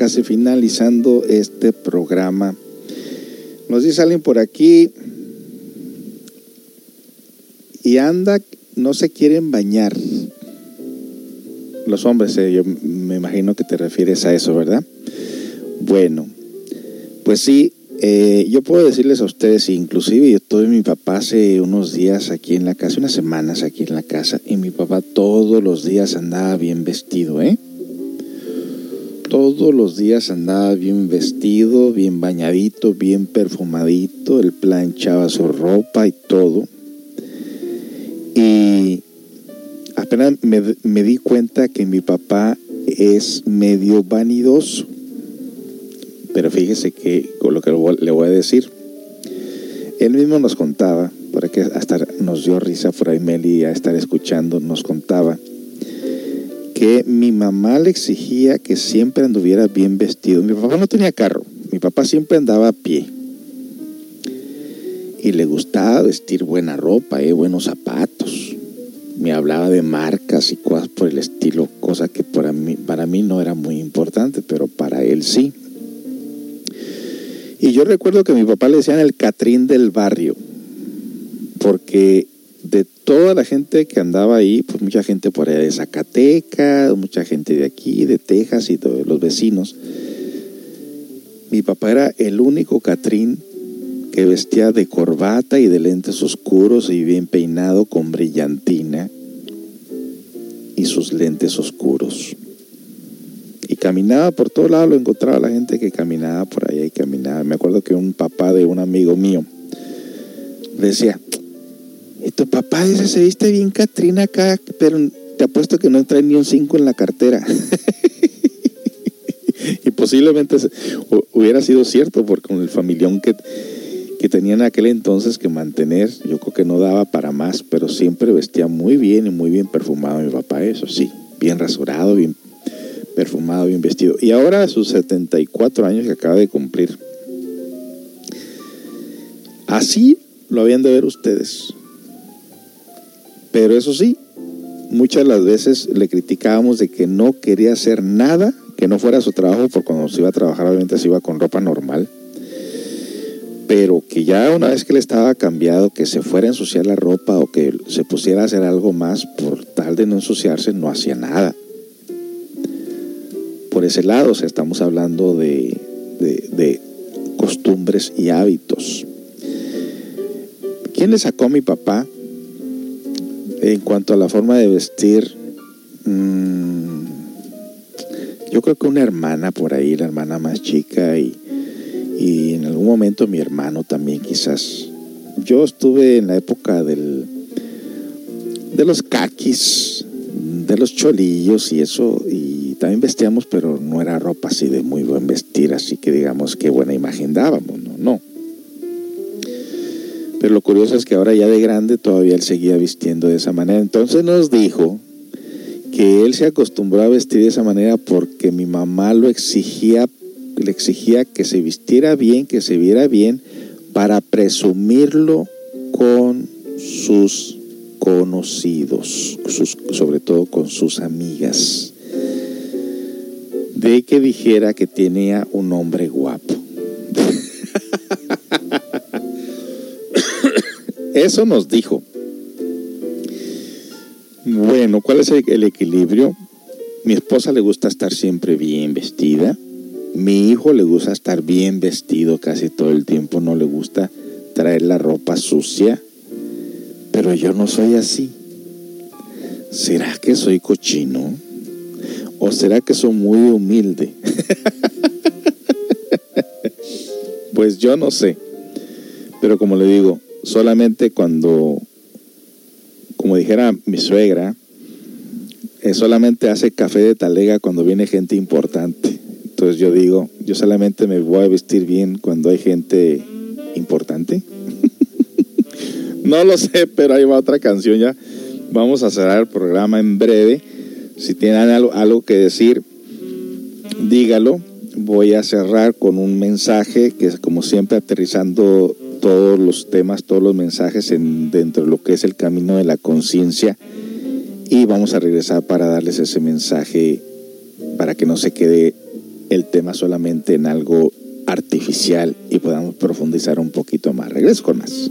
Casi finalizando este programa. Nos dice alguien por aquí y anda, no se quieren bañar. Los hombres, eh, yo me imagino que te refieres a eso, ¿verdad? Bueno, pues sí, eh, yo puedo decirles a ustedes, inclusive yo tuve mi papá hace unos días aquí en la casa, unas semanas aquí en la casa, y mi papá todos los días andaba bien vestido, ¿eh? Todos los días andaba bien vestido, bien bañadito, bien perfumadito, él planchaba su ropa y todo. Y apenas me, di cuenta que mi papá es medio vanidoso. Pero fíjese que con lo que le voy a decir, él mismo nos contaba, porque hasta nos dio risa por ahí Meli a estar escuchando, nos contaba que mi mamá le exigía que siempre anduviera bien vestido. Mi papá no tenía carro, mi papá siempre andaba a pie. Y le gustaba vestir buena ropa, eh, buenos zapatos. Me hablaba de marcas y cosas por el estilo, cosa que para mí, para mí no era muy importante, pero para él sí. Y yo recuerdo que mi papá le decían el Catrín del barrio, porque de toda la gente que andaba ahí, pues mucha gente por allá de Zacatecas, mucha gente de aquí, de Texas y de los vecinos. Mi papá era el único Catrín que vestía de corbata y de lentes oscuros y bien peinado con brillantina y sus lentes oscuros. Y caminaba por todo lado, lo encontraba la gente que caminaba por allá y caminaba. Me acuerdo que un papá de un amigo mío decía, y tu papá dice, se viste bien Catrina acá, pero te apuesto que no trae ni un 5 en la cartera. y posiblemente hubiera sido cierto, porque con el familión que, que tenía en aquel entonces que mantener, yo creo que no daba para más, pero siempre vestía muy bien y muy bien perfumado mi papá, eso sí, bien rasurado, bien perfumado, bien vestido. Y ahora a sus 74 años que acaba de cumplir. Así lo habían de ver ustedes. Pero eso sí, muchas de las veces le criticábamos de que no quería hacer nada que no fuera su trabajo, porque cuando se iba a trabajar obviamente se iba con ropa normal. Pero que ya una vez que le estaba cambiado, que se fuera a ensuciar la ropa o que se pusiera a hacer algo más por tal de no ensuciarse, no hacía nada. Por ese lado, o sea, estamos hablando de, de, de costumbres y hábitos. ¿Quién le sacó a mi papá en cuanto a la forma de vestir, mmm, yo creo que una hermana por ahí, la hermana más chica y, y, en algún momento mi hermano también quizás. Yo estuve en la época del, de los caquis, de los cholillos y eso, y también vestíamos, pero no era ropa así de muy buen vestir, así que digamos qué buena imagen dábamos, no, no. Pero lo curioso es que ahora ya de grande todavía él seguía vistiendo de esa manera. Entonces nos dijo que él se acostumbró a vestir de esa manera porque mi mamá lo exigía, le exigía que se vistiera bien, que se viera bien, para presumirlo con sus conocidos, sobre todo con sus amigas, de que dijera que tenía un hombre guapo. Eso nos dijo. Bueno, ¿cuál es el equilibrio? Mi esposa le gusta estar siempre bien vestida. Mi hijo le gusta estar bien vestido casi todo el tiempo. No le gusta traer la ropa sucia. Pero yo no soy así. ¿Será que soy cochino? ¿O será que soy muy humilde? pues yo no sé. Pero como le digo, solamente cuando, como dijera mi suegra, eh, solamente hace café de talega cuando viene gente importante. Entonces yo digo, yo solamente me voy a vestir bien cuando hay gente importante. no lo sé, pero ahí va otra canción ya. Vamos a cerrar el programa en breve. Si tienen algo, algo que decir, dígalo. Voy a cerrar con un mensaje que es como siempre aterrizando todos los temas, todos los mensajes en, dentro de lo que es el camino de la conciencia y vamos a regresar para darles ese mensaje para que no se quede el tema solamente en algo artificial y podamos profundizar un poquito más. Regreso con más.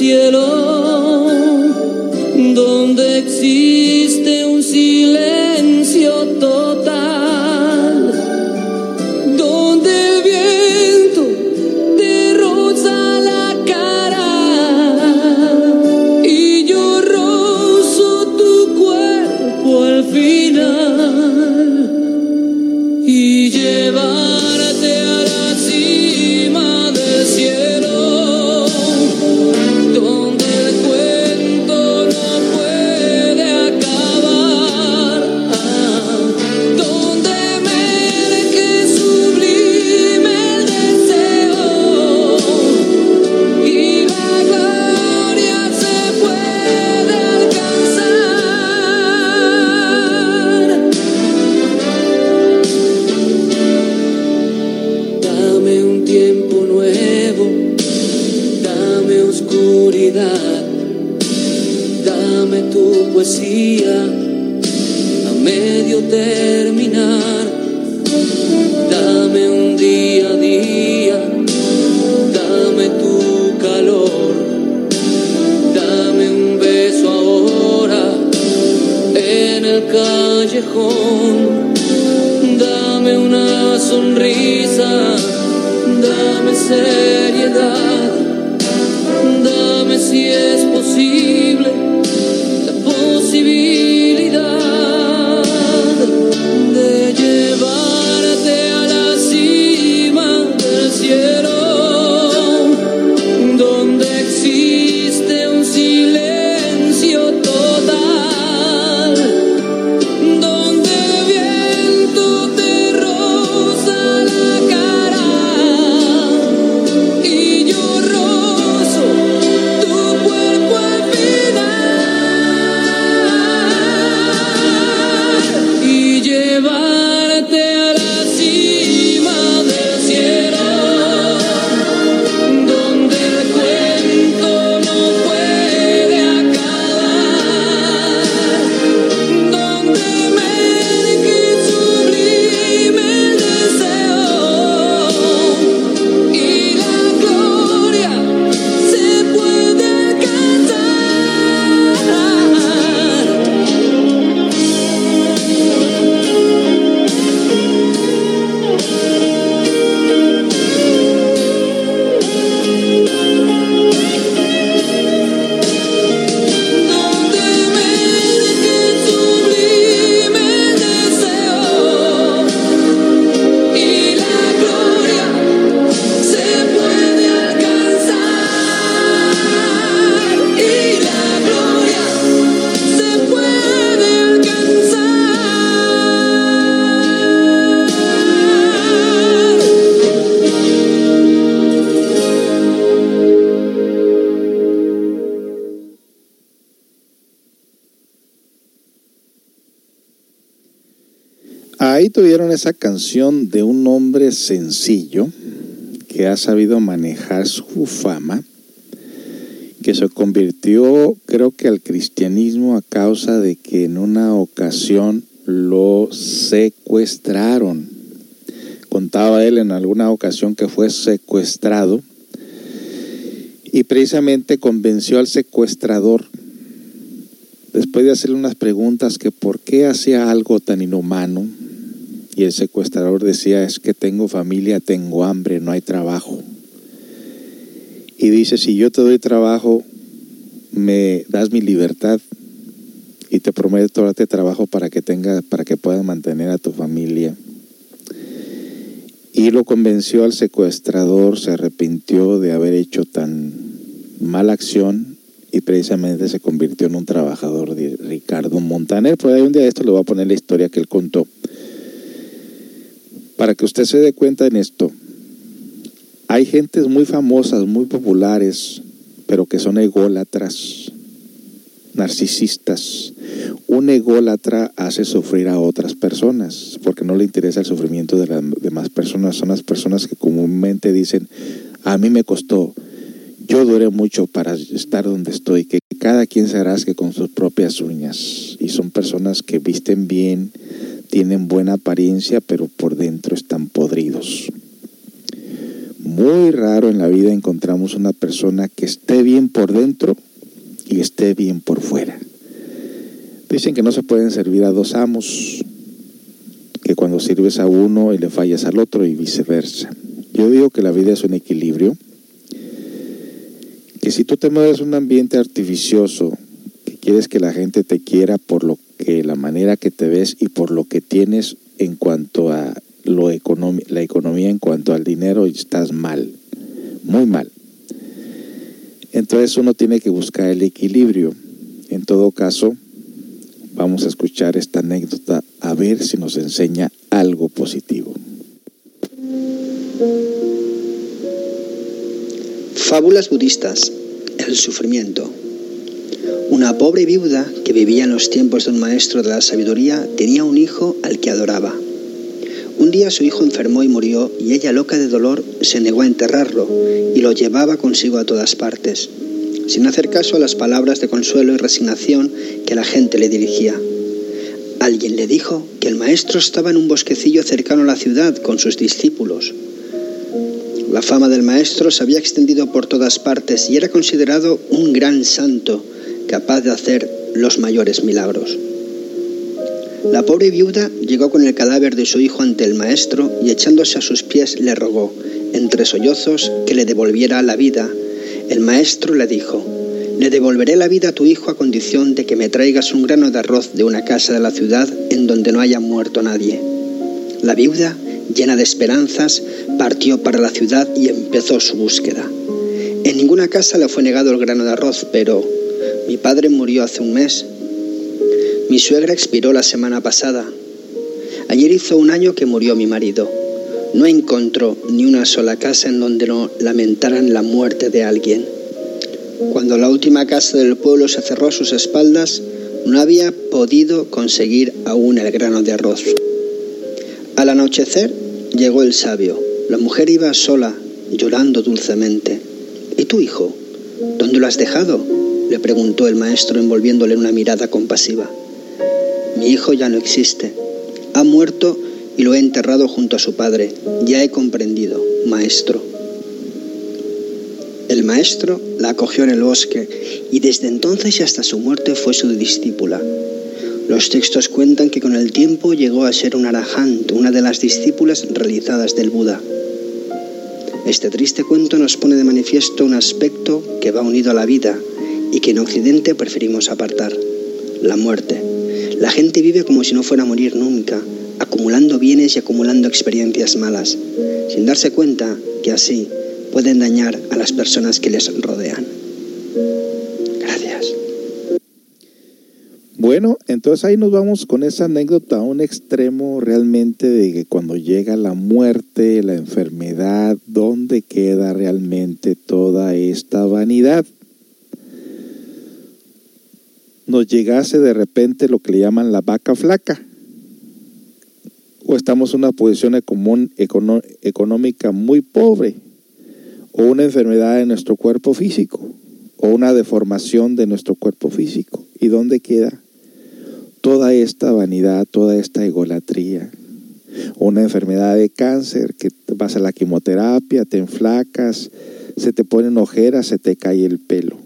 silencio total Esa canción de un hombre sencillo que ha sabido manejar su fama, que se convirtió creo que al cristianismo a causa de que en una ocasión lo secuestraron. Contaba él en alguna ocasión que fue secuestrado y precisamente convenció al secuestrador después de hacerle unas preguntas que por qué hacía algo tan inhumano y el secuestrador decía es que tengo familia, tengo hambre, no hay trabajo. Y dice, si yo te doy trabajo, me das mi libertad y te prometo darte trabajo para que tenga, para que puedas mantener a tu familia. Y lo convenció al secuestrador, se arrepintió de haber hecho tan mala acción y precisamente se convirtió en un trabajador de Ricardo Montaner. Por ahí un día de esto le voy a poner la historia que él contó. Para que usted se dé cuenta en esto, hay gentes muy famosas, muy populares, pero que son ególatras, narcisistas. Un ególatra hace sufrir a otras personas porque no le interesa el sufrimiento de las demás personas. Son las personas que comúnmente dicen, a mí me costó, yo duré mucho para estar donde estoy, que cada quien se rasque con sus propias uñas. Y son personas que visten bien, tienen buena apariencia, pero por dentro están podridos. Muy raro en la vida encontramos una persona que esté bien por dentro y esté bien por fuera. Dicen que no se pueden servir a dos amos, que cuando sirves a uno y le fallas al otro y viceversa. Yo digo que la vida es un equilibrio, si tú te mueves un ambiente artificioso, que quieres que la gente te quiera por lo que la manera que te ves y por lo que tienes en cuanto a lo la economía en cuanto al dinero estás mal, muy mal. Entonces uno tiene que buscar el equilibrio. En todo caso, vamos a escuchar esta anécdota a ver si nos enseña algo positivo. Fábulas budistas. El sufrimiento. Una pobre viuda que vivía en los tiempos de un maestro de la sabiduría tenía un hijo al que adoraba. Un día su hijo enfermó y murió y ella, loca de dolor, se negó a enterrarlo y lo llevaba consigo a todas partes, sin hacer caso a las palabras de consuelo y resignación que la gente le dirigía. Alguien le dijo que el maestro estaba en un bosquecillo cercano a la ciudad con sus discípulos. La fama del maestro se había extendido por todas partes y era considerado un gran santo capaz de hacer los mayores milagros. La pobre viuda llegó con el cadáver de su hijo ante el maestro y echándose a sus pies le rogó, entre sollozos, que le devolviera la vida. El maestro le dijo, le devolveré la vida a tu hijo a condición de que me traigas un grano de arroz de una casa de la ciudad en donde no haya muerto nadie. La viuda, llena de esperanzas, partió para la ciudad y empezó su búsqueda. En ninguna casa le fue negado el grano de arroz, pero mi padre murió hace un mes mi suegra expiró la semana pasada. Ayer hizo un año que murió mi marido. No encontró ni una sola casa en donde no lamentaran la muerte de alguien. Cuando la última casa del pueblo se cerró a sus espaldas, no había podido conseguir aún el grano de arroz. Al anochecer llegó el sabio. La mujer iba sola, llorando dulcemente. ¿Y tu hijo? ¿Dónde lo has dejado? le preguntó el maestro envolviéndole una mirada compasiva. Mi hijo ya no existe. Ha muerto y lo he enterrado junto a su padre. Ya he comprendido, maestro. El maestro la acogió en el bosque y desde entonces hasta su muerte fue su discípula. Los textos cuentan que con el tiempo llegó a ser un arahant, una de las discípulas realizadas del Buda. Este triste cuento nos pone de manifiesto un aspecto que va unido a la vida y que en Occidente preferimos apartar, la muerte. La gente vive como si no fuera a morir nunca, acumulando bienes y acumulando experiencias malas, sin darse cuenta que así pueden dañar a las personas que les rodean. Bueno, entonces ahí nos vamos con esa anécdota a un extremo realmente de que cuando llega la muerte, la enfermedad, ¿dónde queda realmente toda esta vanidad? nos llegase de repente lo que le llaman la vaca flaca, o estamos en una posición económica muy pobre, o una enfermedad en nuestro cuerpo físico, o una deformación de nuestro cuerpo físico. ¿Y dónde queda toda esta vanidad, toda esta egolatría? una enfermedad de cáncer, que vas a la quimioterapia, te enflacas, se te ponen ojeras, se te cae el pelo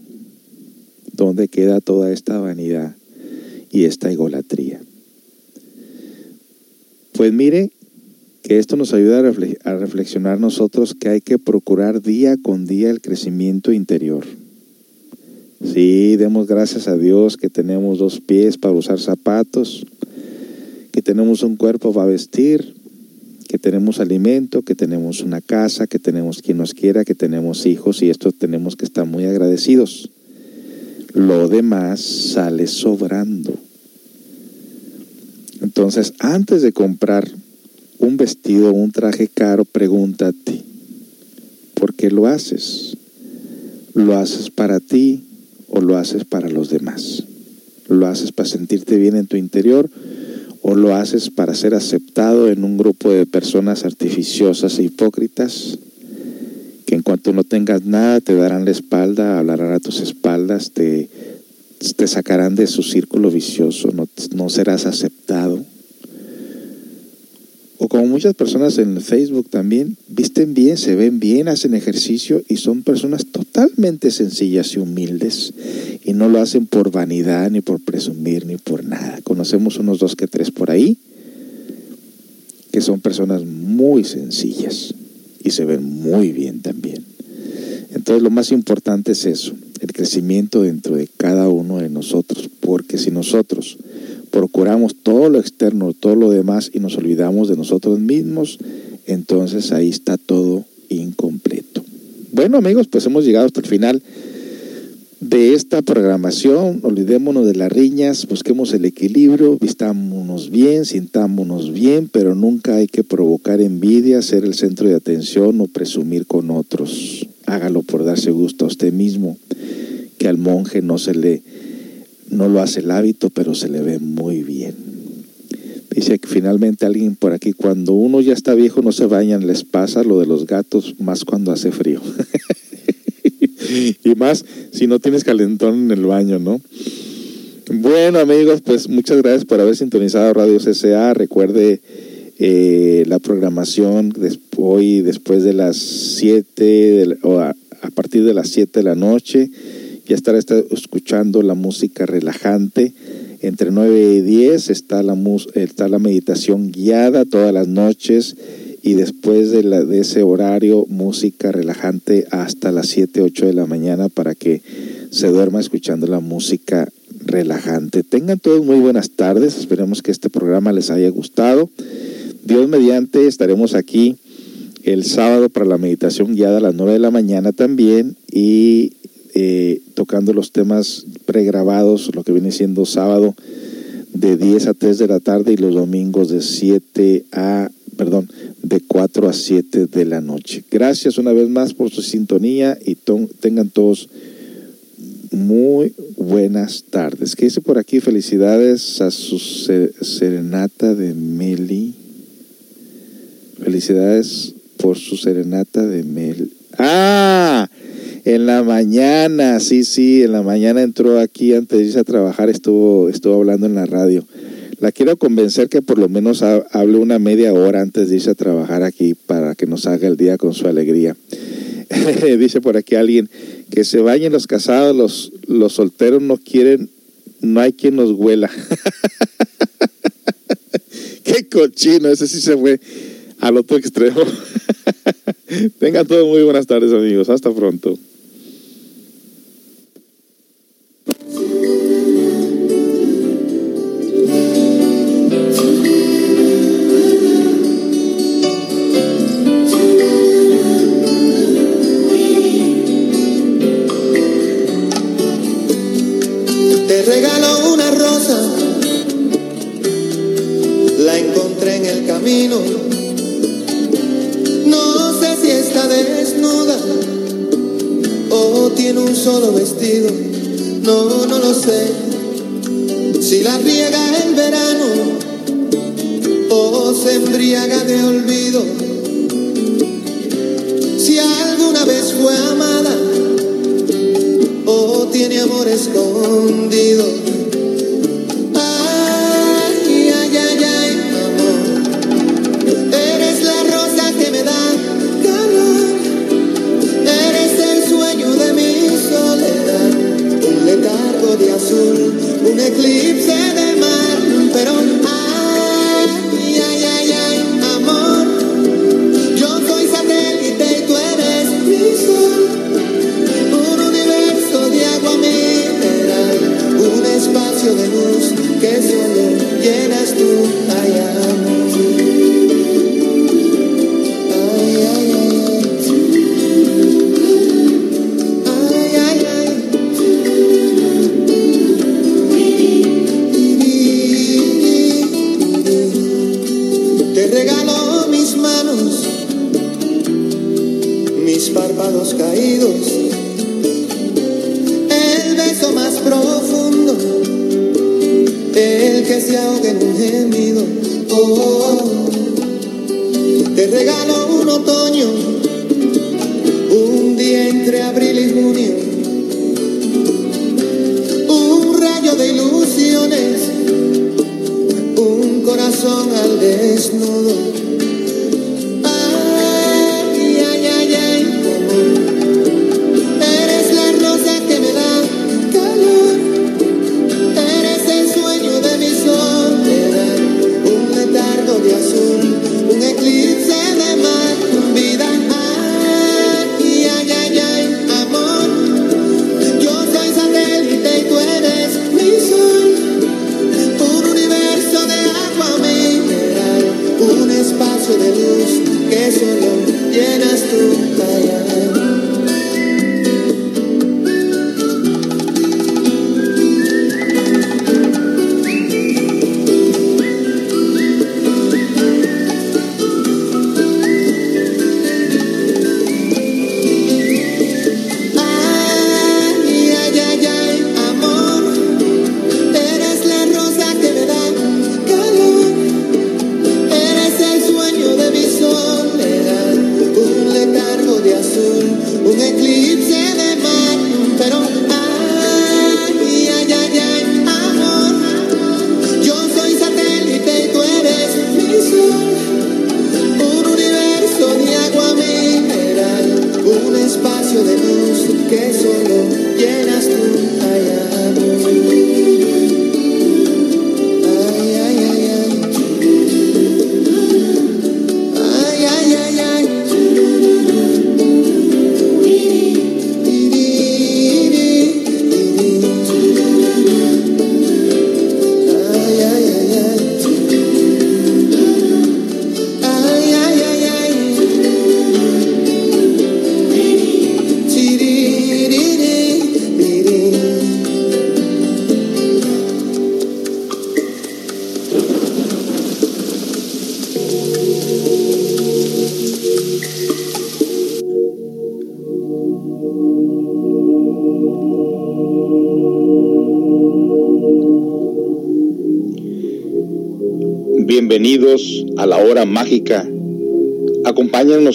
¿Dónde queda toda esta vanidad y esta egolatría? Pues mire que esto nos ayuda a reflexionar nosotros que hay que procurar día con día el crecimiento interior. Sí, demos gracias a Dios que tenemos dos pies para usar zapatos, que tenemos un cuerpo para vestir, que tenemos alimento, que tenemos una casa, que tenemos quien nos quiera, que tenemos hijos y esto tenemos que estar muy agradecidos. Lo demás sale sobrando. Entonces, antes de comprar un vestido o un traje caro, pregúntate, ¿por qué lo haces? ¿Lo haces para ti o lo haces para los demás? ¿Lo haces para sentirte bien en tu interior o lo haces para ser aceptado en un grupo de personas artificiosas e hipócritas? que en cuanto no tengas nada te darán la espalda, hablarán a tus espaldas, te, te sacarán de su círculo vicioso, no, no serás aceptado. O como muchas personas en Facebook también, visten bien, se ven bien, hacen ejercicio y son personas totalmente sencillas y humildes. Y no lo hacen por vanidad, ni por presumir, ni por nada. Conocemos unos dos que tres por ahí, que son personas muy sencillas y se ven muy bien también. Entonces lo más importante es eso, el crecimiento dentro de cada uno de nosotros, porque si nosotros procuramos todo lo externo, todo lo demás y nos olvidamos de nosotros mismos, entonces ahí está todo incompleto. Bueno amigos, pues hemos llegado hasta el final de esta programación. Olvidémonos de las riñas, busquemos el equilibrio, vistámonos bien, sintámonos bien, pero nunca hay que provocar envidia, ser el centro de atención o presumir con otros. Hágalo por darse gusto a usted mismo, que al monje no se le no lo hace el hábito, pero se le ve muy bien. Dice que finalmente alguien por aquí, cuando uno ya está viejo no se bañan, les pasa lo de los gatos, más cuando hace frío. y más si no tienes calentón en el baño, ¿no? Bueno, amigos, pues muchas gracias por haber sintonizado Radio CCA. Recuerde eh, la programación hoy después de las 7 o a, partir de las 7 de la noche. Ya estará escuchando la música relajante. Entre 9 y 10 está la, está la meditación guiada todas las noches y después de, la, de ese horario música relajante hasta las 7, 8 de la mañana para que se duerma escuchando la música relajante. Tengan todos muy buenas tardes, esperemos que este programa les haya gustado. Dios mediante estaremos aquí el sábado para la meditación guiada a las 9 de la mañana también y eh, tocando los temas pregrabados, lo que viene siendo sábado de 10 a 3 de la tarde y los domingos de 7 a, perdón, de 4 a 7 de la noche. Gracias una vez más por su sintonía y tengan todos muy buenas tardes. ¿Qué dice por aquí? Felicidades a su serenata de Meli. Felicidades por su serenata de Meli. ¡Ah! En la mañana, sí, sí, en la mañana entró aquí antes de irse a trabajar, estuvo, estuvo hablando en la radio. La quiero convencer que por lo menos hable una media hora antes de irse a trabajar aquí para que nos haga el día con su alegría. Dice por aquí alguien, que se bañen los casados, los, los solteros no quieren, no hay quien nos huela. Qué cochino, ese sí se fue al otro extremo. Tengan todos muy buenas tardes amigos, hasta pronto.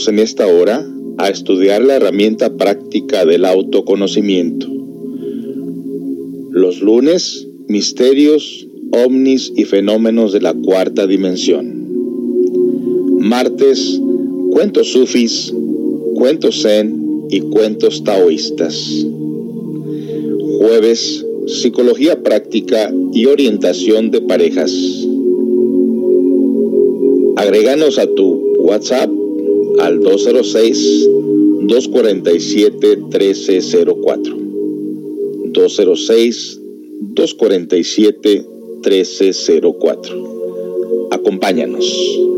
En esta hora a estudiar la herramienta práctica del autoconocimiento. Los lunes, misterios, ovnis y fenómenos de la cuarta dimensión. Martes, cuentos sufis, cuentos zen y cuentos taoístas. Jueves, psicología práctica y orientación de parejas. Agréganos a tu WhatsApp al 206-247-1304. 206-247-1304. Acompáñanos.